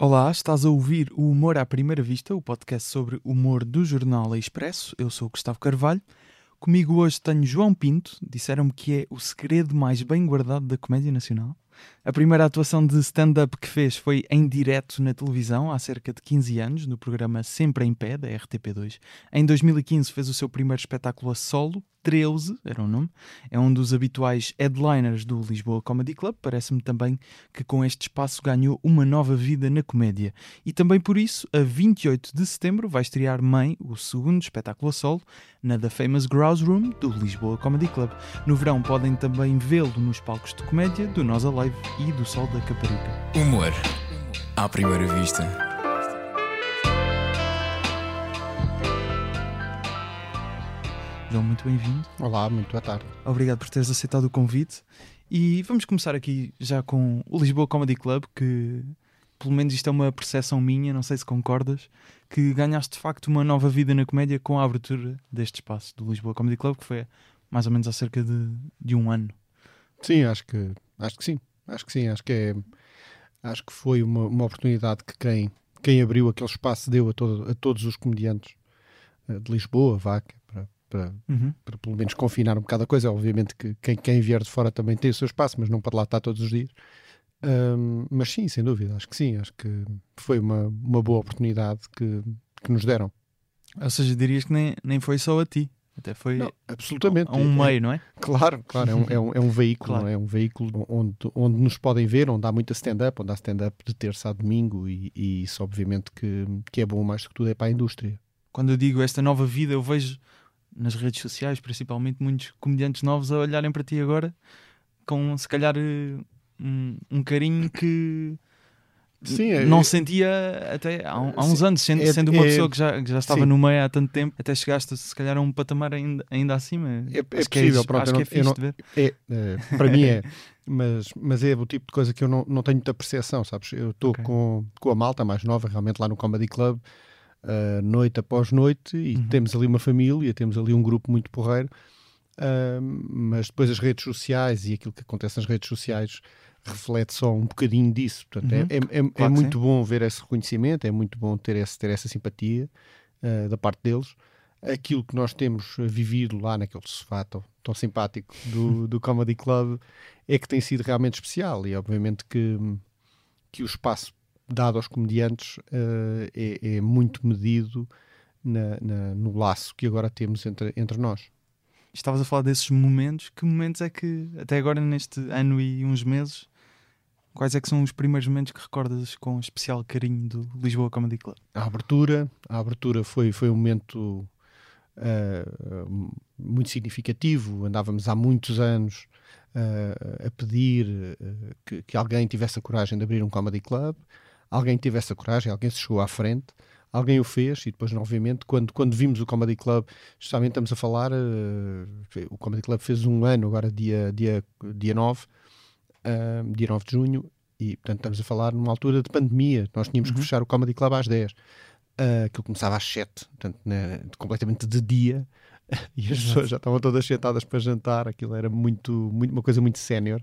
Olá, estás a ouvir o Humor à Primeira Vista, o podcast sobre humor do jornal Expresso. Eu sou Gustavo Carvalho. Comigo hoje tenho João Pinto. Disseram-me que é o segredo mais bem guardado da comédia nacional. A primeira atuação de stand-up que fez foi em direto na televisão há cerca de 15 anos, no programa Sempre em Pé, da RTP2. Em 2015 fez o seu primeiro espetáculo a solo, 13 era o nome. É um dos habituais headliners do Lisboa Comedy Club. Parece-me também que com este espaço ganhou uma nova vida na comédia. E também por isso, a 28 de setembro, vai estrear Mãe, o segundo espetáculo a solo, na The Famous Grouse Room do Lisboa Comedy Club. No verão podem também vê-lo nos palcos de comédia do Nós Alive e do Sol da Caparica. Humor à primeira vista. João, muito bem-vindo. Olá, muito boa tarde. Obrigado por teres aceitado o convite. E vamos começar aqui já com o Lisboa Comedy Club, que pelo menos isto é uma percepção minha, não sei se concordas, que ganhaste de facto uma nova vida na comédia com a abertura deste espaço do Lisboa Comedy Club, que foi mais ou menos há cerca de, de um ano. Sim, acho que, acho que sim. Acho que sim, acho que é acho que foi uma, uma oportunidade que quem, quem abriu aquele espaço deu a, todo, a todos os comediantes eh, de Lisboa, Vaca, para, Uhum. para pelo menos confinar um bocado a coisa. Obviamente que quem, quem vier de fora também tem o seu espaço, mas não pode lá estar todos os dias. Ahm, mas sim, sem dúvida, acho que sim. Acho que foi uma, uma boa oportunidade que, que nos deram. Ou seja, dirias que nem, nem foi só a ti, até foi Não, absolutamente. a um É- meio, não é? Claro, claro, é um, é um, é um veículo, Claro. é? É um veículo onde, onde nos podem ver, onde há muita stand-up, onde há stand-up de terça a domingo e, e isso obviamente que, que é bom mais do que tudo é para a indústria. Quando eu digo esta nova vida, eu vejo nas redes sociais, principalmente, muitos comediantes novos a olharem para ti agora com, se calhar, eh, um, um carinho que Sim, é- não sentia até há, há uns Sim, anos, sendo, é- sendo uma é- pessoa que já, que já estava sim. no meio há tanto tempo, até chegaste, se calhar, a um patamar ainda, ainda acima. É- é possível, isso- pronto, acho que é eu fixe não- ver. É, é, para mim é, mas, mas é o tipo de coisa que eu não, não tenho muita percepção, sabes? Eu estou Ok. com, com a malta mais nova, realmente lá no Comedy Club, ah, noite após noite, e Uhum. temos ali uma família, temos ali um grupo muito porreiro, ah, mas depois as redes sociais e aquilo que acontece nas redes sociais reflete só um bocadinho disso. Portanto, é- Uhum. é, é, é Claro que muito bom ver esse reconhecimento, é muito bom ter, esse, ter essa simpatia ah, da parte deles. Aquilo que nós temos vivido lá naquele sofá tão, tão simpático do, do Comedy Club é que tem sido realmente especial e obviamente que, que o espaço dado aos comediantes ah, é, é muito medido na- na- no laço que agora temos entre, entre nós. Estavas a falar desses momentos. Que momentos é que, até agora, neste ano e uns meses, quais é que são os primeiros momentos que recordas com especial carinho do Lisboa Comedy Club? a abertura. A abertura foi, foi um momento ah, muito significativo. Andávamos há muitos anos ah, a pedir ah, que, que alguém tivesse a coragem de abrir um comedy club. Alguém tivesse a coragem, alguém se chegou à frente, alguém o fez e depois, obviamente, quando, quando vimos o Comedy Club, justamente estamos a falar, ah, o Comedy Club fez um ano, agora dia, dia, dia 9, ah, dia 9 de junho, e portanto estamos a falar numa altura de pandemia. Nós tínhamos que Uhum. fechar o Comedy Club às 10. Uh, aquilo começava às 7, portanto, né, completamente de dia, e as pessoas já estavam todas sentadas para jantar. Aquilo era muito, muito uma coisa muito sénior,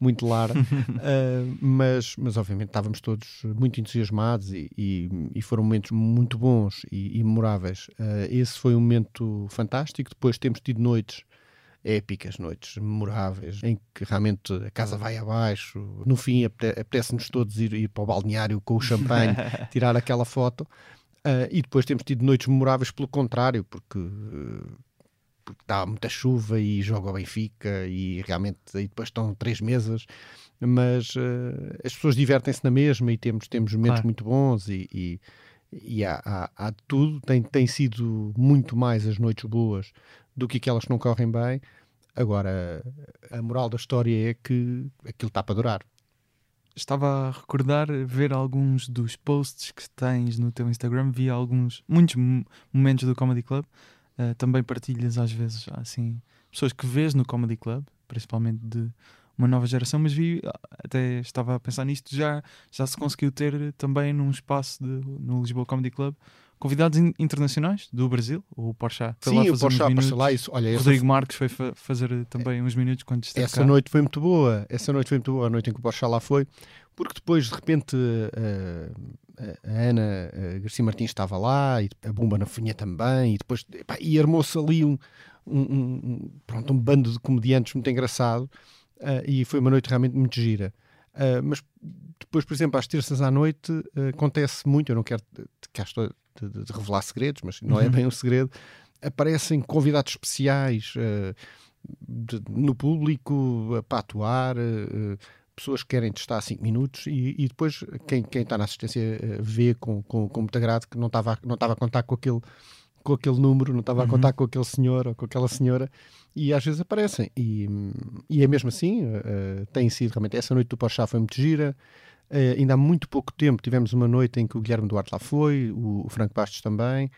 muito lara, Uh, mas, mas obviamente estávamos todos muito entusiasmados e, e, e foram momentos muito bons e, e memoráveis. Uh, esse foi um momento fantástico. Depois temos tido noites épicas, noites memoráveis, em que realmente a casa vai abaixo. No fim, apete- apetece-nos todos ir, ir para o balneário com o champanhe, tirar aquela foto. Uh, e depois temos tido noites memoráveis pelo contrário, porque, uh, porque dá muita chuva e joga o Benfica e realmente aí depois estão três mesas, mas uh, as pessoas divertem-se na mesma e temos, temos momentos Claro. muito bons e, e, e há, há, há tudo. Tem, tem sido muito mais as noites boas do que aquelas que não correm bem. Agora, a moral da história é que aquilo está para durar. Estava a recordar ver alguns dos posts que tens no teu Instagram, vi alguns, muitos mo- momentos do Comedy Club. Uh, também partilhas às vezes assim pessoas que vês no Comedy Club, principalmente de uma nova geração, mas vi, ah, até estava a pensar nisto, já, já se conseguiu ter também num espaço de, no Lisboa Comedy Club convidados in- internacionais do Brasil, o Porchat foi lá Sim, o fazer uns Porchat minutos. apareceu lá. Isso, olha, Rodrigo Marques foi fa- fazer também uns minutos quando esteve Essa cá. noite foi muito boa. Essa noite foi muito boa. A noite em que o Porchat lá foi. porque depois, de repente, a, a Ana a Garcia Martins estava lá, e a Bomba na Funha também, e depois epá, e armou-se ali um, um, um, pronto, um bando de comediantes muito engraçado, uh, e foi uma noite realmente muito gira. Uh, mas depois, por exemplo, às terças à noite uh, acontece muito, eu não quero estou de, de, de, revelar segredos, mas não é uhum. é bem um segredo, aparecem convidados especiais de, no público para atuar, pessoas que querem testar 5 minutos e, e, depois quem, quem está na assistência uh, vê com, com, com muito agrado que não estava não estava a contar com aquele com aquele número, não estava a contar uhum. com aquele senhor ou com aquela senhora e às vezes aparecem e, e é mesmo assim uh, tem sido realmente, essa noite do Porchat foi muito gira uh, ainda há muito pouco tempo tivemos uma noite em que o Guilherme Duarte lá foi o, o Franco Bastos também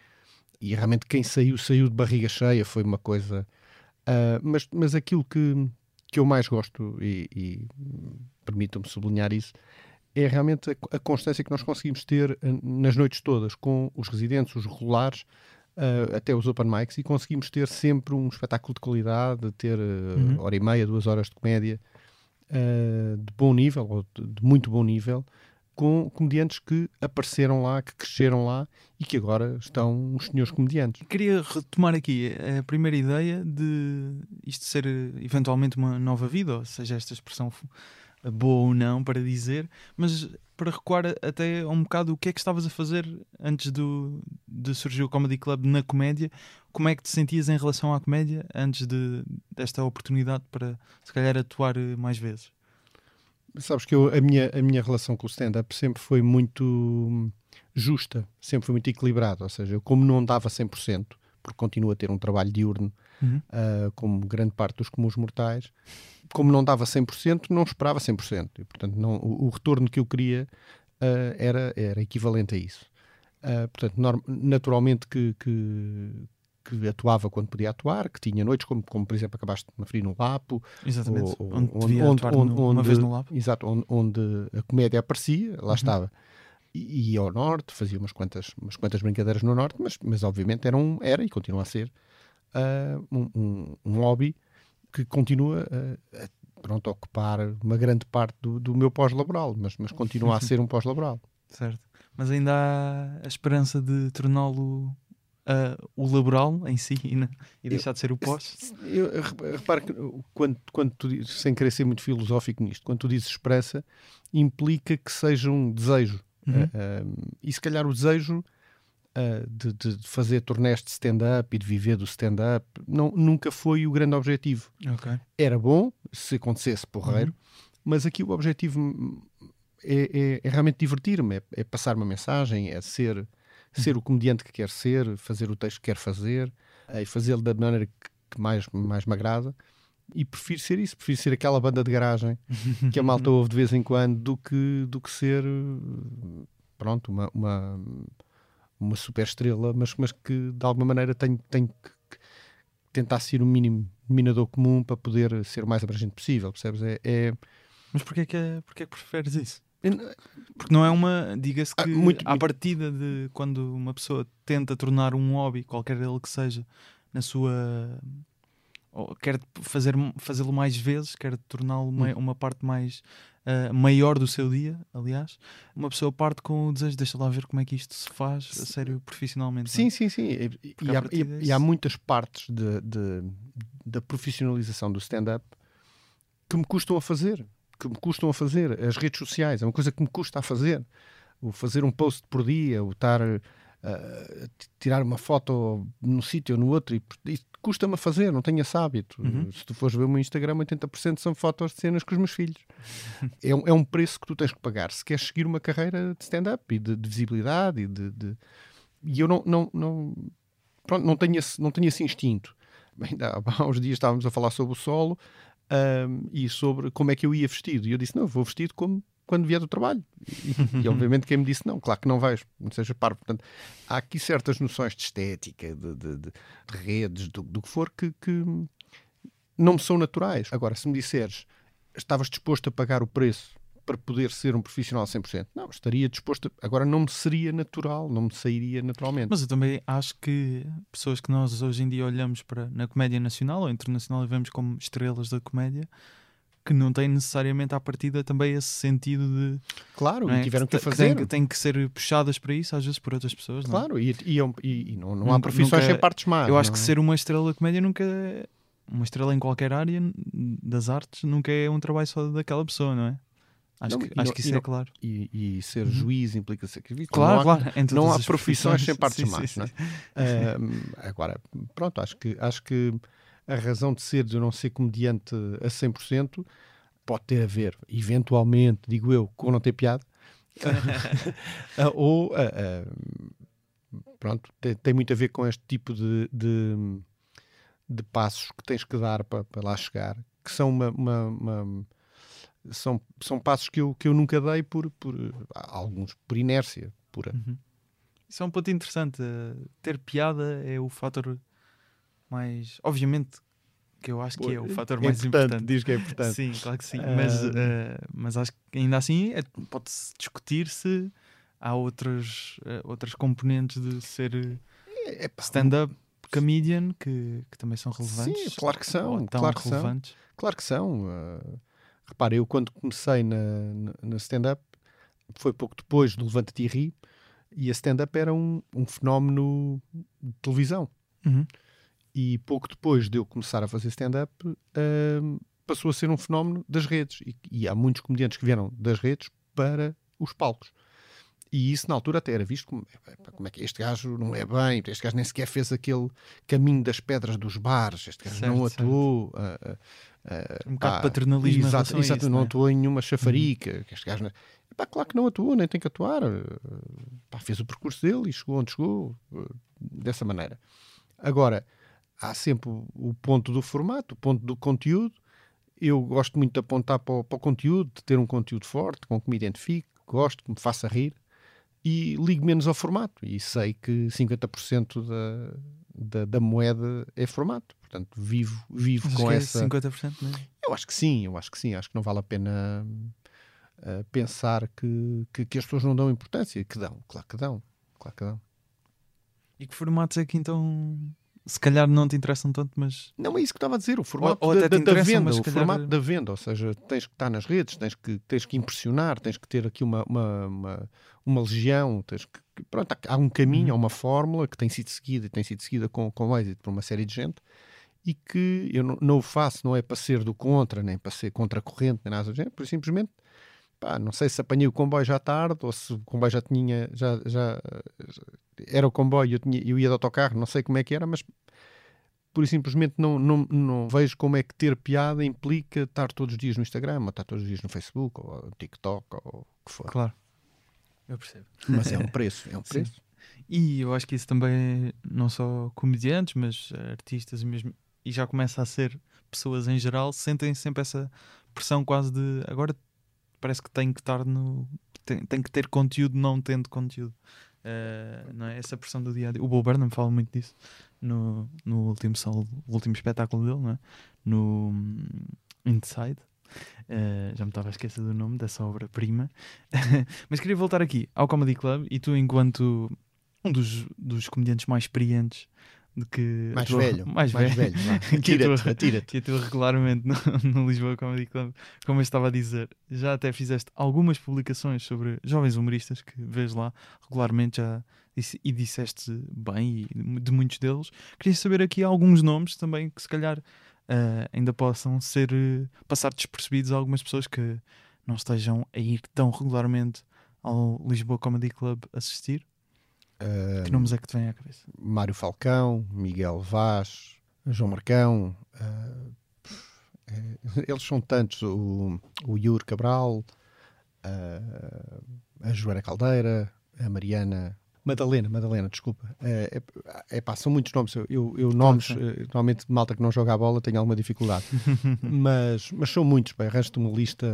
e realmente quem saiu, saiu de barriga cheia foi uma coisa mas, mas aquilo que que eu mais gosto, e, e permitam-me sublinhar isso, é realmente a, a, constância que nós conseguimos ter uh, nas noites todas, com os residentes, os regulares, uh, até os open mics, e conseguimos ter sempre um espetáculo de qualidade, ter uh, uhum. hora e meia, duas horas de comédia de bom nível, ou de, de muito bom nível, com comediantes que apareceram lá, que cresceram lá e que agora estão os senhores comediantes. Queria retomar aqui a primeira ideia de isto ser eventualmente uma nova vida, ou seja, esta expressão boa ou não para dizer, mas para recuar até um bocado o que é que estavas a fazer antes do, de surgir o Comedy Club na comédia, como é que te sentias em relação à comédia antes de, desta oportunidade para se calhar atuar mais vezes? Sabes que eu, a, minha, a minha relação com o stand-up sempre foi muito justa, sempre foi muito equilibrada. Ou seja, eu, como não dava 100%, porque continuo a ter um trabalho diurno, uhum. uh, como grande parte dos comuns mortais, como não dava 100%, não esperava 100%. E, portanto, não, o, o retorno que eu queria uh, era, era equivalente a isso. Uh, portanto, naturalmente que, que, que atuava quando podia atuar, que tinha noites, como, como por exemplo acabaste de me referir no Lapo. Exatamente, ou, onde, onde, onde, onde, no, uma vez no Lapo. Exato, onde, onde a comédia aparecia, lá uhum. estava. E ia ao Norte, fazia umas quantas, umas quantas brincadeiras no Norte, mas, mas obviamente era, um, era e continua a ser uh, um, um, um, hobby que continua a, a, pronto, a ocupar uma grande parte do, do meu pós-laboral, mas, mas continua a ser um pós-laboral. Certo. Mas ainda há a esperança de torná-lo uh, o laboral em si e, na, e deixar de ser o pós? Eu, que quando, quando tu, sem querer ser muito filosófico nisto, quando tu dizes expressa, implica que seja um desejo. Uhum. Uh, e se calhar o desejo de, de, fazer turnés de stand-up e de viver do stand-up nunca foi o grande objetivo. Okay. Era bom se acontecesse porreiro, uhum. mas aqui o objetivo é, é, é realmente divertir-me, é, é, passar uma mensagem, é ser ser o comediante que quer ser, fazer o texto que quer fazer eh, e fazê-lo da maneira que, mais, mais me agrada. E prefiro ser isso, prefiro ser aquela banda de garagem que a malta ouve de vez em quando do que, do que ser pronto, uma, uma, uma super estrela, mas, mas que de alguma maneira tenho, tenho que tentar ser o mínimo dominador comum para poder ser o mais abrangente possível, percebes? É, é... Mas porquê que, é, porquê que preferes isso? Porque não é uma, diga-se ah, que ah, muito, à partida de quando uma pessoa tenta tornar um hobby, qualquer ele que seja, na sua ou quer fazer fazê-lo mais vezes, quer torná-lo hum. uma parte mais uh, maior do seu dia, aliás, uma pessoa parte com o desejo, deixa lá ver como é que isto se faz a sério profissionalmente. Sim, é? sim, sim. E, e, há, e, e, há, muitas partes de, de, da profissionalização do stand-up que me custam a fazer que me custam a fazer. As redes sociais é uma coisa que me custa a fazer. O fazer um post por dia, o estar uh, tirar uma foto num sítio ou no outro, e, custa-me a fazer, não tenho esse hábito. Uhum. Se tu fores ver o meu Instagram, 80% são fotos de cenas com os meus filhos. é, um, é, um preço que tu tens que pagar se queres seguir uma carreira de stand-up e de, de, visibilidade. E, de, de, e eu não, não, não, pronto, não, tenho esse, não tenho esse instinto. Ainda há uns dias estávamos a falar sobre o solo um, e sobre como é que eu ia vestido. E eu disse: Não, vou vestido como quando vier do trabalho. E, e, obviamente quem me disse não, claro que não vais, não seja parvo. Portanto, há aqui certas noções de estética, de, de, de, de redes, do, do, que for, que, que, não me são naturais. Agora, se me disseres estavas disposto a pagar o preço para poder ser um profissional 100%. Não, estaria disposto. A... Agora não me seria natural, não me sairia naturalmente. Mas eu também acho que pessoas que nós hoje em dia olhamos para na comédia nacional ou internacional e vemos como estrelas da comédia que não têm necessariamente à partida também esse sentido de. Claro, não e é? tiveram que, fazer. têm, que- têm que ser puxadas para isso, às vezes por outras pessoas. não é? Claro, e, e, e- e não, não há profissões nunca- sem partes más. Eu acho não que é? ser uma estrela de comédia nunca. Uma estrela em qualquer área das artes nunca é um trabalho só daquela pessoa, não é? Acho, Não, que, acho não- que isso não- é claro. E, e ser Uhum. juiz implica sacrifício. Claro, não há, claro. não há profissões sem partes Sim, sim, más. sim. não é? Ahm, agora, pronto, acho que, acho que a razão de ser, de eu não ser comediante a 100%, pode ter a ver, eventualmente, digo eu, com não ter piada, ou, ah, ah, pronto, tem, tem muito a ver com este tipo de, de, de passos que tens que dar para, para lá chegar, que são uma... uma- uma- são, são passos que eu, que eu nunca dei por, por alguns por inércia pura. Uhum. Isso é um ponto interessante. Ter piada é o fator mais. Obviamente que eu acho que é o fator mais importante. Diz que é importante. Sim, claro que sim. Mas, eh, mas acho que ainda assim é- pode-se discutir se há outras, eh, outras componentes de ser É, stand-up comedian que, que também são relevantes. Sim, claro que são, claro que são. relevantes. Claro que são. Repara, eu quando comecei na, na, na stand-up foi pouco depois do Levanta-te e Ri e a stand-up era um, um fenómeno de televisão. Uhum. E pouco depois de eu começar a fazer stand-up uh, passou a ser um fenómeno das redes. E, e há muitos comediantes que vieram das redes para os palcos. E isso na altura até era visto como, "Epá, como é que este gajo não é bem, este gajo nem sequer fez aquele caminho das pedras dos bares, este gajo Certo, não atuou. ah, ah, Um bocado pá, de paternalismo exato, exato, isso, não é? atuou em nenhuma chafarica. que Este gajo não... Epá, claro que não atuou, nem tem que atuar. pá, fez o percurso dele e chegou onde chegou, dessa maneira. Agora, há sempre o, o ponto do formato, o ponto do conteúdo. Eu gosto muito de apontar para o, para o conteúdo, de ter um conteúdo forte, com que me identifique, gosto, que me faça rir e ligo menos ao formato. E sei que 50% da, da, da moeda é formato. Portanto, vivo, vivo Mas com que essa. é 50% mesmo. Eu acho que sim, eu acho que sim. Acho que não vale a pena uh, pensar que, que, que as pessoas não dão importância. Que dão, claro que dão. Claro que dão. E que formatos é que então se calhar não te interessam tanto, mas Não é isso que estava a dizer, o formato ou da, te da- da venda, o calhar- formato da venda, ou seja, tens que estar nas redes, tens que, tens que impressionar, tens que ter aqui uma, uma, uma, uma legião, tens que, pronto, há- um caminho, há Uhum. uma fórmula que tem sido seguida e tem sido seguida com, com êxito por uma série de gente e que eu não, não o faço, não é para ser do contra, nem para ser contra a corrente, nem nada por simplesmente pá, não sei se apanhei o comboio já tarde ou se o comboio já tinha, já, já, já- era o comboio, eu, tinha, eu ia de autocarro, não sei como é que era, mas por e simplesmente não, não, não vejo como é que ter piada implica estar todos os dias no Instagram, ou estar todos os dias no Facebook, ou no TikTok, ou o que for. claro. Eu percebo. Mas é um preço, é um Sim. preço. E eu acho que isso também não só comediantes, mas artistas e mesmo e já começa a ser pessoas em geral sentem sempre essa pressão quase de agora parece que tem que estar no tem, tem que ter conteúdo não tendo conteúdo. Eh, não é? Essa pressão do dia a dia. O Bo Burnham fala muito disso no, no último, sol, o último espetáculo dele, não é? no hum, Inside. Eh, já me estava a esquecer do nome dessa obra-prima. Mas queria voltar aqui ao Comedy Club e tu, enquanto um dos, dos comediantes mais experientes de que Mais velho, mais, velho. Que Atira-te, atira-te. que atua regularmente no, no Lisboa Comedy Club, como eu estava a dizer, já até fizeste algumas publicações sobre jovens humoristas que vês lá regularmente já disse- e disseste bem e de muitos deles. Queria saber aqui alguns nomes também que se calhar eh, ainda possam ser eh, passar despercebidos a algumas pessoas que não estejam a ir tão regularmente ao Lisboa Comedy Club assistir. Ah, Que nomes é que te vêm à cabeça? Mário Falcão, Miguel Vaz, João Marcão, eh, eles são tantos, o, o Yuri Cabral, ah, a Joana Caldeira, a Mariana Madalena, Madalena, desculpa. É, é, pá, são muitos nomes. Eu, eu, eu nomes, sim. eh, normalmente de malta que não joga a bola, tenho alguma dificuldade. mas, mas são muitos. Bem, arranjo-te uma lista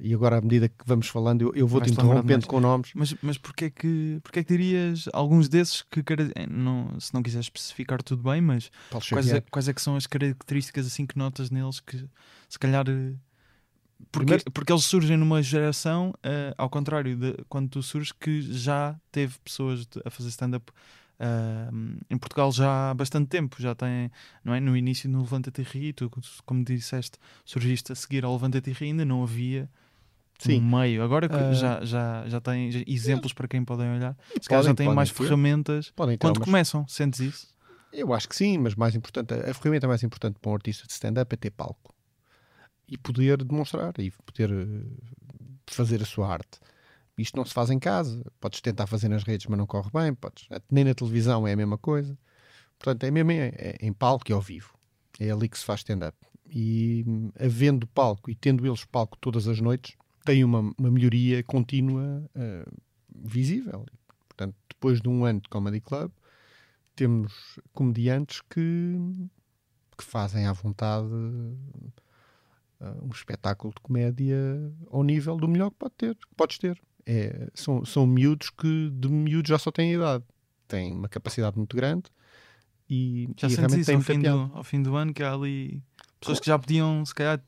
e agora, à medida que vamos falando, eu, eu vou-te interrompendo com nomes. Mas, mas porquê, que, porquê que dirias alguns desses que, eh, não, se não quiseres especificar tudo bem, mas quais é, quais é que são as características assim que notas neles que se calhar eh, porque, Primeiro- porque eles surgem numa geração eh, ao contrário de quando tu surges que já teve pessoas de- a fazer stand-up uh, em Portugal já há bastante tempo, já tem, não é? No início no Levanta-te Ri, tu, como disseste, surgiste a seguir ao Levanta-te Ri, ainda não havia Sim. um meio. Agora que Uh, já, já, já tem exemplos para quem podem olhar, se calhar já têm mais ter. ferramentas. Podem ter Quando umas- começam, sentes isso? Eu acho que sim, mas mais importante, a ferramenta mais importante para um artista de stand-up é ter palco e poder demonstrar e poder eh, fazer a sua arte. Isto não se faz em casa, podes tentar fazer nas redes, mas não corre bem, podes, nem na televisão é a mesma coisa. Portanto, é mesmo é, em palco e ao vivo. É ali que se faz stand-up. E hum, havendo palco e tendo eles palco todas as noites, tem uma, uma melhoria contínua eh, visível. Portanto, depois de um ano de Comedy Club, temos comediantes que, que fazem à vontade uh, um espetáculo de comédia ao nível do melhor que pode ter, que podes ter. É, são, são miúdos que de miúdos já só têm idade, têm uma capacidade muito grande e, Já e sentes realmente têm ao fim, do, ao fim do ano que há ali pessoas que já podiam, se calhar,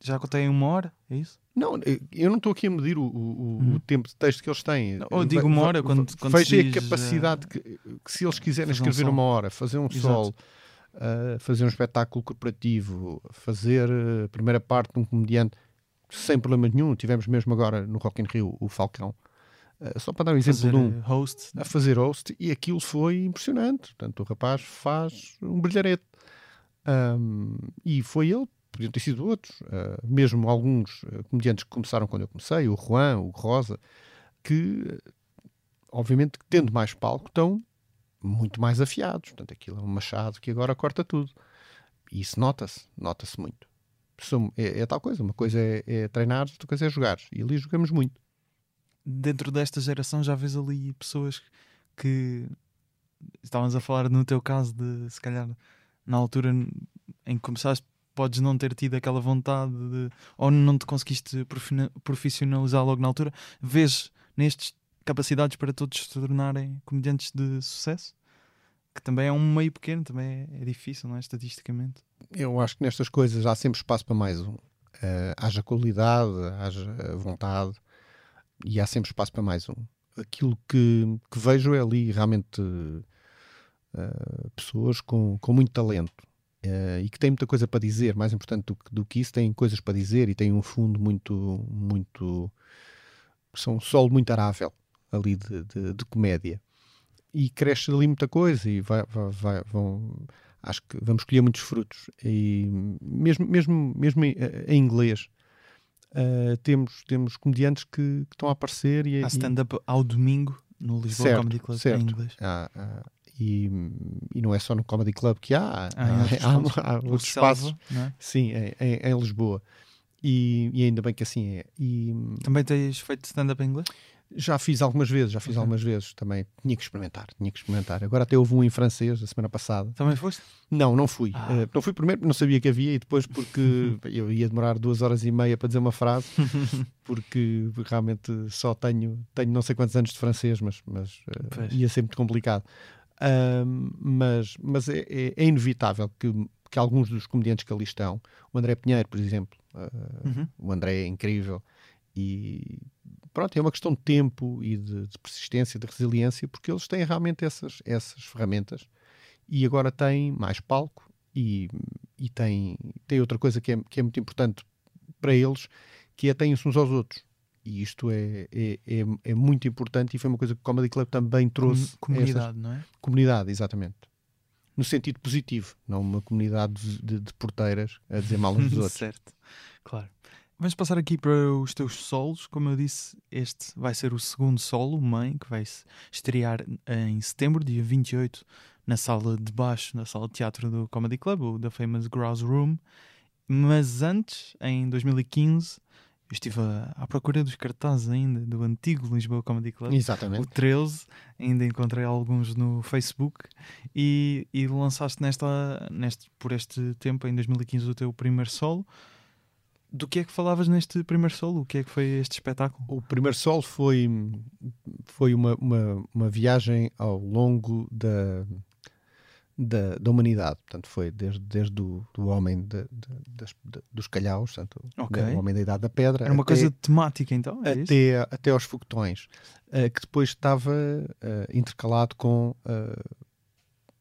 já têm uma hora, é isso? Não, eu não estou aqui a medir o, o- o- o tempo de texto que eles têm. Ou digo uma hora, quando- quando Veja a diz, capacidade que, que se eles quiserem um escrever uma hora, fazer um Exato. sol, uh, fazer um espetáculo corporativo, fazer uh, a primeira parte de um comediante sem problema nenhum. Tivemos mesmo agora no Rock in Rio o Falcão. Uh, só para dar um exemplo Fazer de um eh, host. a fazer host e aquilo foi impressionante. Portanto, o rapaz faz um brilharete. Um, e foi ele, podiam ter sido outros, uh, mesmo alguns comediantes que começaram quando eu comecei, o Juan, o Rosa, que, obviamente, tendo mais palco, estão muito mais afiados. Portanto, aquilo é um machado que agora corta tudo. E isso nota-se, nota-se muito. É, é tal coisa, uma coisa é, é treinar, outra coisa é jogar. E ali jogamos muito. Dentro desta geração já vês ali pessoas que estávamos a falar no teu caso de se calhar na altura em que começaste podes não ter tido aquela vontade de, ou não te conseguiste profissionalizar logo na altura, vês nestes capacidades para todos se tornarem comediantes de sucesso? Que também é um meio pequeno, também é, é difícil, não é? Estatisticamente. Eu acho que nestas coisas há sempre espaço para mais um. Eh, haja qualidade, haja vontade e há sempre espaço para mais um. Aquilo que, que vejo é ali realmente eh, pessoas com, com muito talento eh, e que têm muita coisa para dizer. Mais importante do, que- do que isso, têm coisas para dizer e têm um fundo muito, muito. são um solo muito arável ali de, de, de comédia. E cresce ali muita coisa e vai, vai- vai- vão, acho que vamos colher muitos frutos. E mesmo, mesmo, mesmo em, em inglês, eh, temos, temos comediantes que, que estão a aparecer e, Há e- stand-up ao domingo no Lisboa Certo, Comedy Club certo. em inglês. há- há- e, e não é só no Comedy Club que há, há, Há outros há- espaços. há outros espaços, é? sim, em, em- em Lisboa. E, e ainda bem que assim é. E Também tens feito stand-up em inglês? Já fiz algumas vezes, já fiz Ok. algumas vezes também. Tinha que experimentar, tinha que experimentar. Agora até houve um em francês a semana passada. Também foste? Não, não fui. Ah. Eh, não fui primeiro, não sabia que havia, e depois porque eu ia demorar duas horas e meia para dizer uma frase, porque realmente só tenho, tenho não sei quantos anos de francês, mas, mas eh, Pois. ia ser muito complicado. Ahm, mas mas é, é- é inevitável que, que alguns dos comediantes que ali estão, o André Pinheiro, por exemplo, ah, Uhum. o André é incrível e pronto, é uma questão de tempo e de, de persistência, de resiliência, porque eles têm realmente essas, essas ferramentas e agora têm mais palco e, e têm, têm outra coisa que é, que é muito importante para eles, que é têm-se uns aos outros. E isto é, é, é, é muito importante e foi uma coisa que o Comedy Club também trouxe. Com- comunidade, não é? Essas- comunidade, exatamente. No sentido positivo, não uma comunidade de, de- de porteiras a dizer mal uns dos outros. certo, claro. Vamos passar aqui para os teus solos. Como eu disse, este vai ser o segundo solo, Mãe, que vai estrear em setembro, dia 28, na sala de baixo, na sala de teatro do Comedy Club, o da Famous Grouse Room. Mas antes, em 2015, eu estive à, procura dos cartazes ainda do antigo Lisboa Comedy Club. o Exatamente. 13, ainda encontrei alguns no Facebook e, e lançaste nesta, neste, por este tempo, em 2015, o teu primeiro solo. Do que é que falavas neste primeiro solo? O que é que foi este espetáculo? O primeiro sol foi, foi uma, uma, uma viagem ao longo da, da, da humanidade. Portanto, foi desde, desde o do homem de, de, de, dos calhaus, portanto, Ok. o homem da idade da pedra, Era uma até, coisa temática então? É isso? até, até aos foguetões, eh, que depois estava eh, intercalado com eh,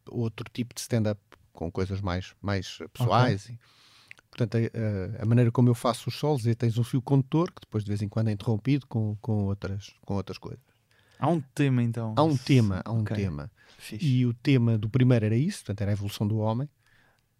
outro tipo de stand-up, com coisas mais, mais pessoais. E, portanto, a, a- maneira como eu faço os solos é tens um fio condutor que depois de vez em quando é interrompido com, com, outras, com outras coisas. Há um tema então. Há um tema, há um Ok. tema. Fixe. E o tema do primeiro era isso, portanto, era a evolução do homem.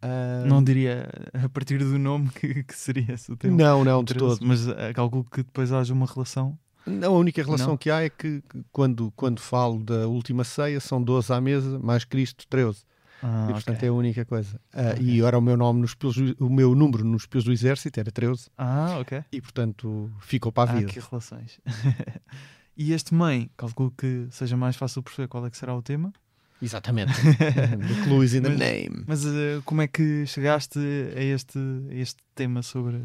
Ah, Não diria a partir do nome que, que seria esse o tema. não, não, de todo. Mas eh, calculo que depois haja uma relação. Não, a única relação Não? que há é que que quando, quando falo da última ceia são 12 à mesa, mais Cristo 13. Ah, e portanto ok. é a única coisa. Ah, Ok. E ora o meu nome nos pelos, o meu número nos pelos do exército era 13 Ah, ok. e portanto ficou para a Há vida. aqui relações. e este mãe, calculo que seja mais fácil perceber qual é que será o tema. Exatamente. the clue is in the Mas- name. Mas eh, como é que chegaste a este, a este tema sobre.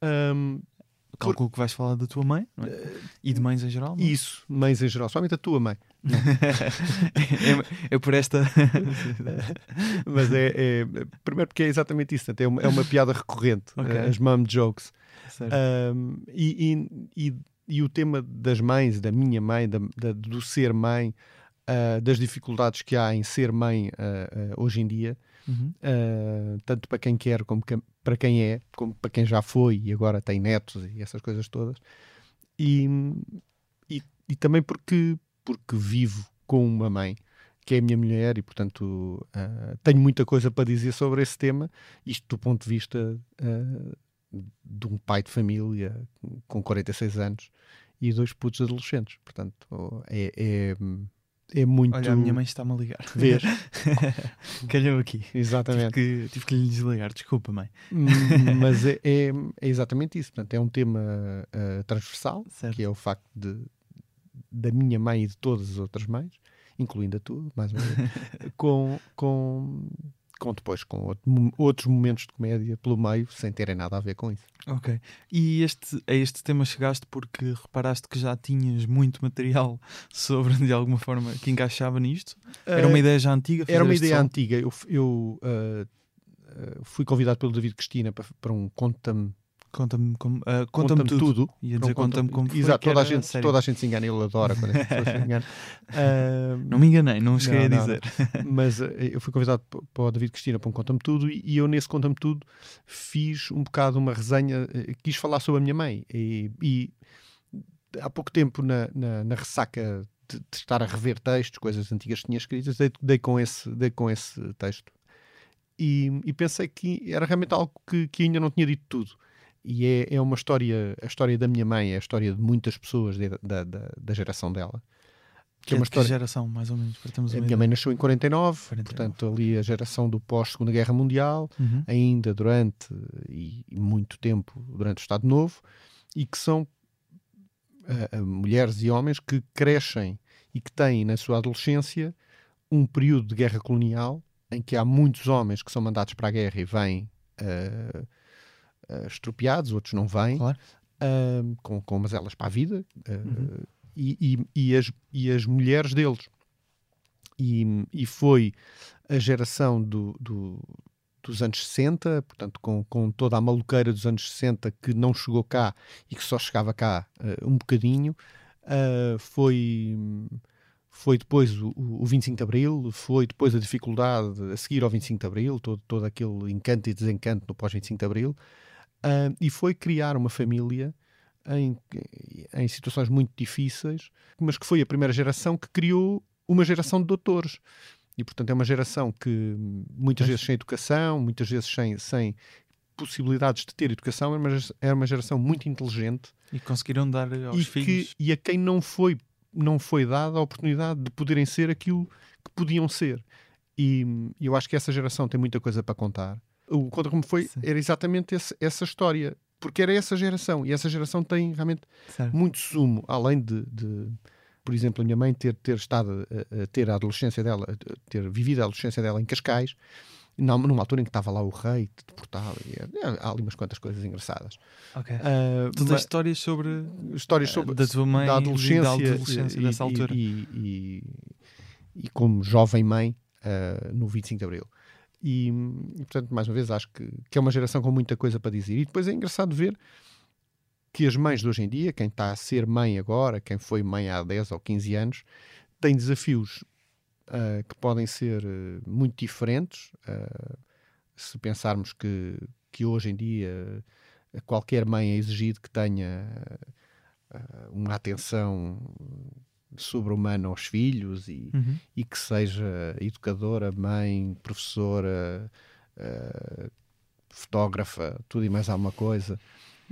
Ahm, Calculo que vais falar da tua mãe é? e de mães em geral. não é? isso, mães em geral, somente a tua mãe. é, é por esta. Mas é, é- primeiro porque é exatamente isso, é, uma, é uma piada recorrente, Ok. as mom jokes. Um, e, e, e, e o tema das mães, da minha mãe, da, da- do ser mãe, uh, das dificuldades que há em ser mãe uh, uh, hoje em dia, Uhum. uh, tanto para quem quer como que- para quem é, como para quem já foi e agora tem netos e essas coisas todas. E, e, e também porque, porque vivo com uma mãe que é a minha mulher e portanto uh, tenho muita coisa para dizer sobre esse tema, isto do ponto de vista uh, de um pai de família com 46 anos e dois putos adolescentes. Portanto, é, é, é muito. Olha, a minha mãe está-me a ligar. Vês? Calhou aqui. Tive Exatamente. que, tive que lhe desligar, desculpa, mãe. Hum, Mas é, é, é exatamente isso. Portanto, é um tema uh, transversal, Certo. que é o facto de, da minha mãe e de todas as outras mães, incluindo a tua, mais uma vez, com, com, com depois com outro- outros momentos de comédia pelo meio, sem terem nada a ver com isso. Ok. E este, a este tema chegaste porque reparaste que já tinhas muito material sobre, de alguma forma, que encaixava nisto? Era uma Uh, ideia já antiga? Era uma ideia som? antiga. Eu, eu uh, fui convidado pelo David Cristina para, para um Conta-me Conta-me como- ah, conta-me Conta-me tudo. tudo. Ia dizer conta-me Conta-me- como foi, Exato, toda a, gente, toda a gente se engana, ele adora quando as pessoas se enganam. Uh, Não me enganei, não cheguei Não, a não, dizer. mas eh, eu fui convidado para o David Cristina para um Conta-me Tudo e, e eu nesse Conta-me Tudo fiz um bocado uma resenha, eh, quis falar sobre a minha mãe e, e há pouco tempo na, na, na ressaca de, de estar a rever textos, coisas antigas que tinha escritas, dei, dei com, esse, dei com esse texto e, e pensei que era realmente algo que, que ainda não tinha dito tudo. E é, é uma história, a história da minha mãe, é a história de muitas pessoas de- da, da, da geração dela. Que é uma de que história- geração, mais ou menos, a uma minha ideia? mãe nasceu em 49, 49. portanto, ali a geração do pós-Segunda Guerra Mundial, Uhum. ainda durante e, e muito tempo durante o Estado Novo, e que são ah, mulheres e homens que crescem e que têm na sua adolescência um período de guerra colonial em que há muitos homens que são mandados para a guerra e vêm ah, ah, estropiados, outros não vêm, Claro. ah, com, com mazelas para a vida, ah, Uhum. e, e- e as, e as mulheres deles. E, e foi a geração do, do- dos anos 60, portanto, com, com toda a maluqueira dos anos 60 que não chegou cá e que só chegava cá eh, um bocadinho. Foi, foi depois o, o 25 de Abril, foi depois a dificuldade a seguir ao 25 de Abril, todo, todo aquele encanto e desencanto no pós-25 de Abril, e foi criar uma família em, em situações muito difíceis, mas que foi a primeira geração que criou uma geração de doutores. E, portanto, é uma geração que muitas vezes sem educação, muitas vezes sem, sem possibilidades de ter educação, era uma, ge- era uma geração muito inteligente E conseguiram dar aos e, filhos. que, e a quem não foi, não foi dada a oportunidade de poderem ser aquilo que podiam ser. E eu acho que essa geração tem muita coisa para contar. O Conta Como Foi Sim. era exatamente esse- essa história, porque era essa geração, e essa geração tem realmente Certo. muito sumo, além de, de, por exemplo, a minha mãe ter, ter estado a, a ter a adolescência dela, a ter vivido a adolescência dela em Cascais, não, numa altura em que estava lá o rei deportado, e, é, há ali umas quantas coisas engraçadas. Ok. Ah, Tu tens histórias sobre. histórias sobre da tua mãe da e adolescência, da adolescência e, dessa e- altura. E, e- e como jovem mãe, uh, no 25 de Abril. E, e, portanto, mais uma vez, acho que, que é uma geração com muita coisa para dizer. E depois é engraçado ver que as mães de hoje em dia, quem está a ser mãe agora, quem foi mãe há 10 ou 15 anos, tem desafios uh, que podem ser uh, muito diferentes. Uh, se pensarmos que, que hoje em dia qualquer mãe é exigido que tenha uma atenção sobre-humana aos filhos e, uhum. e, que seja educadora, mãe, professora, fotógrafa, tudo e mais alguma coisa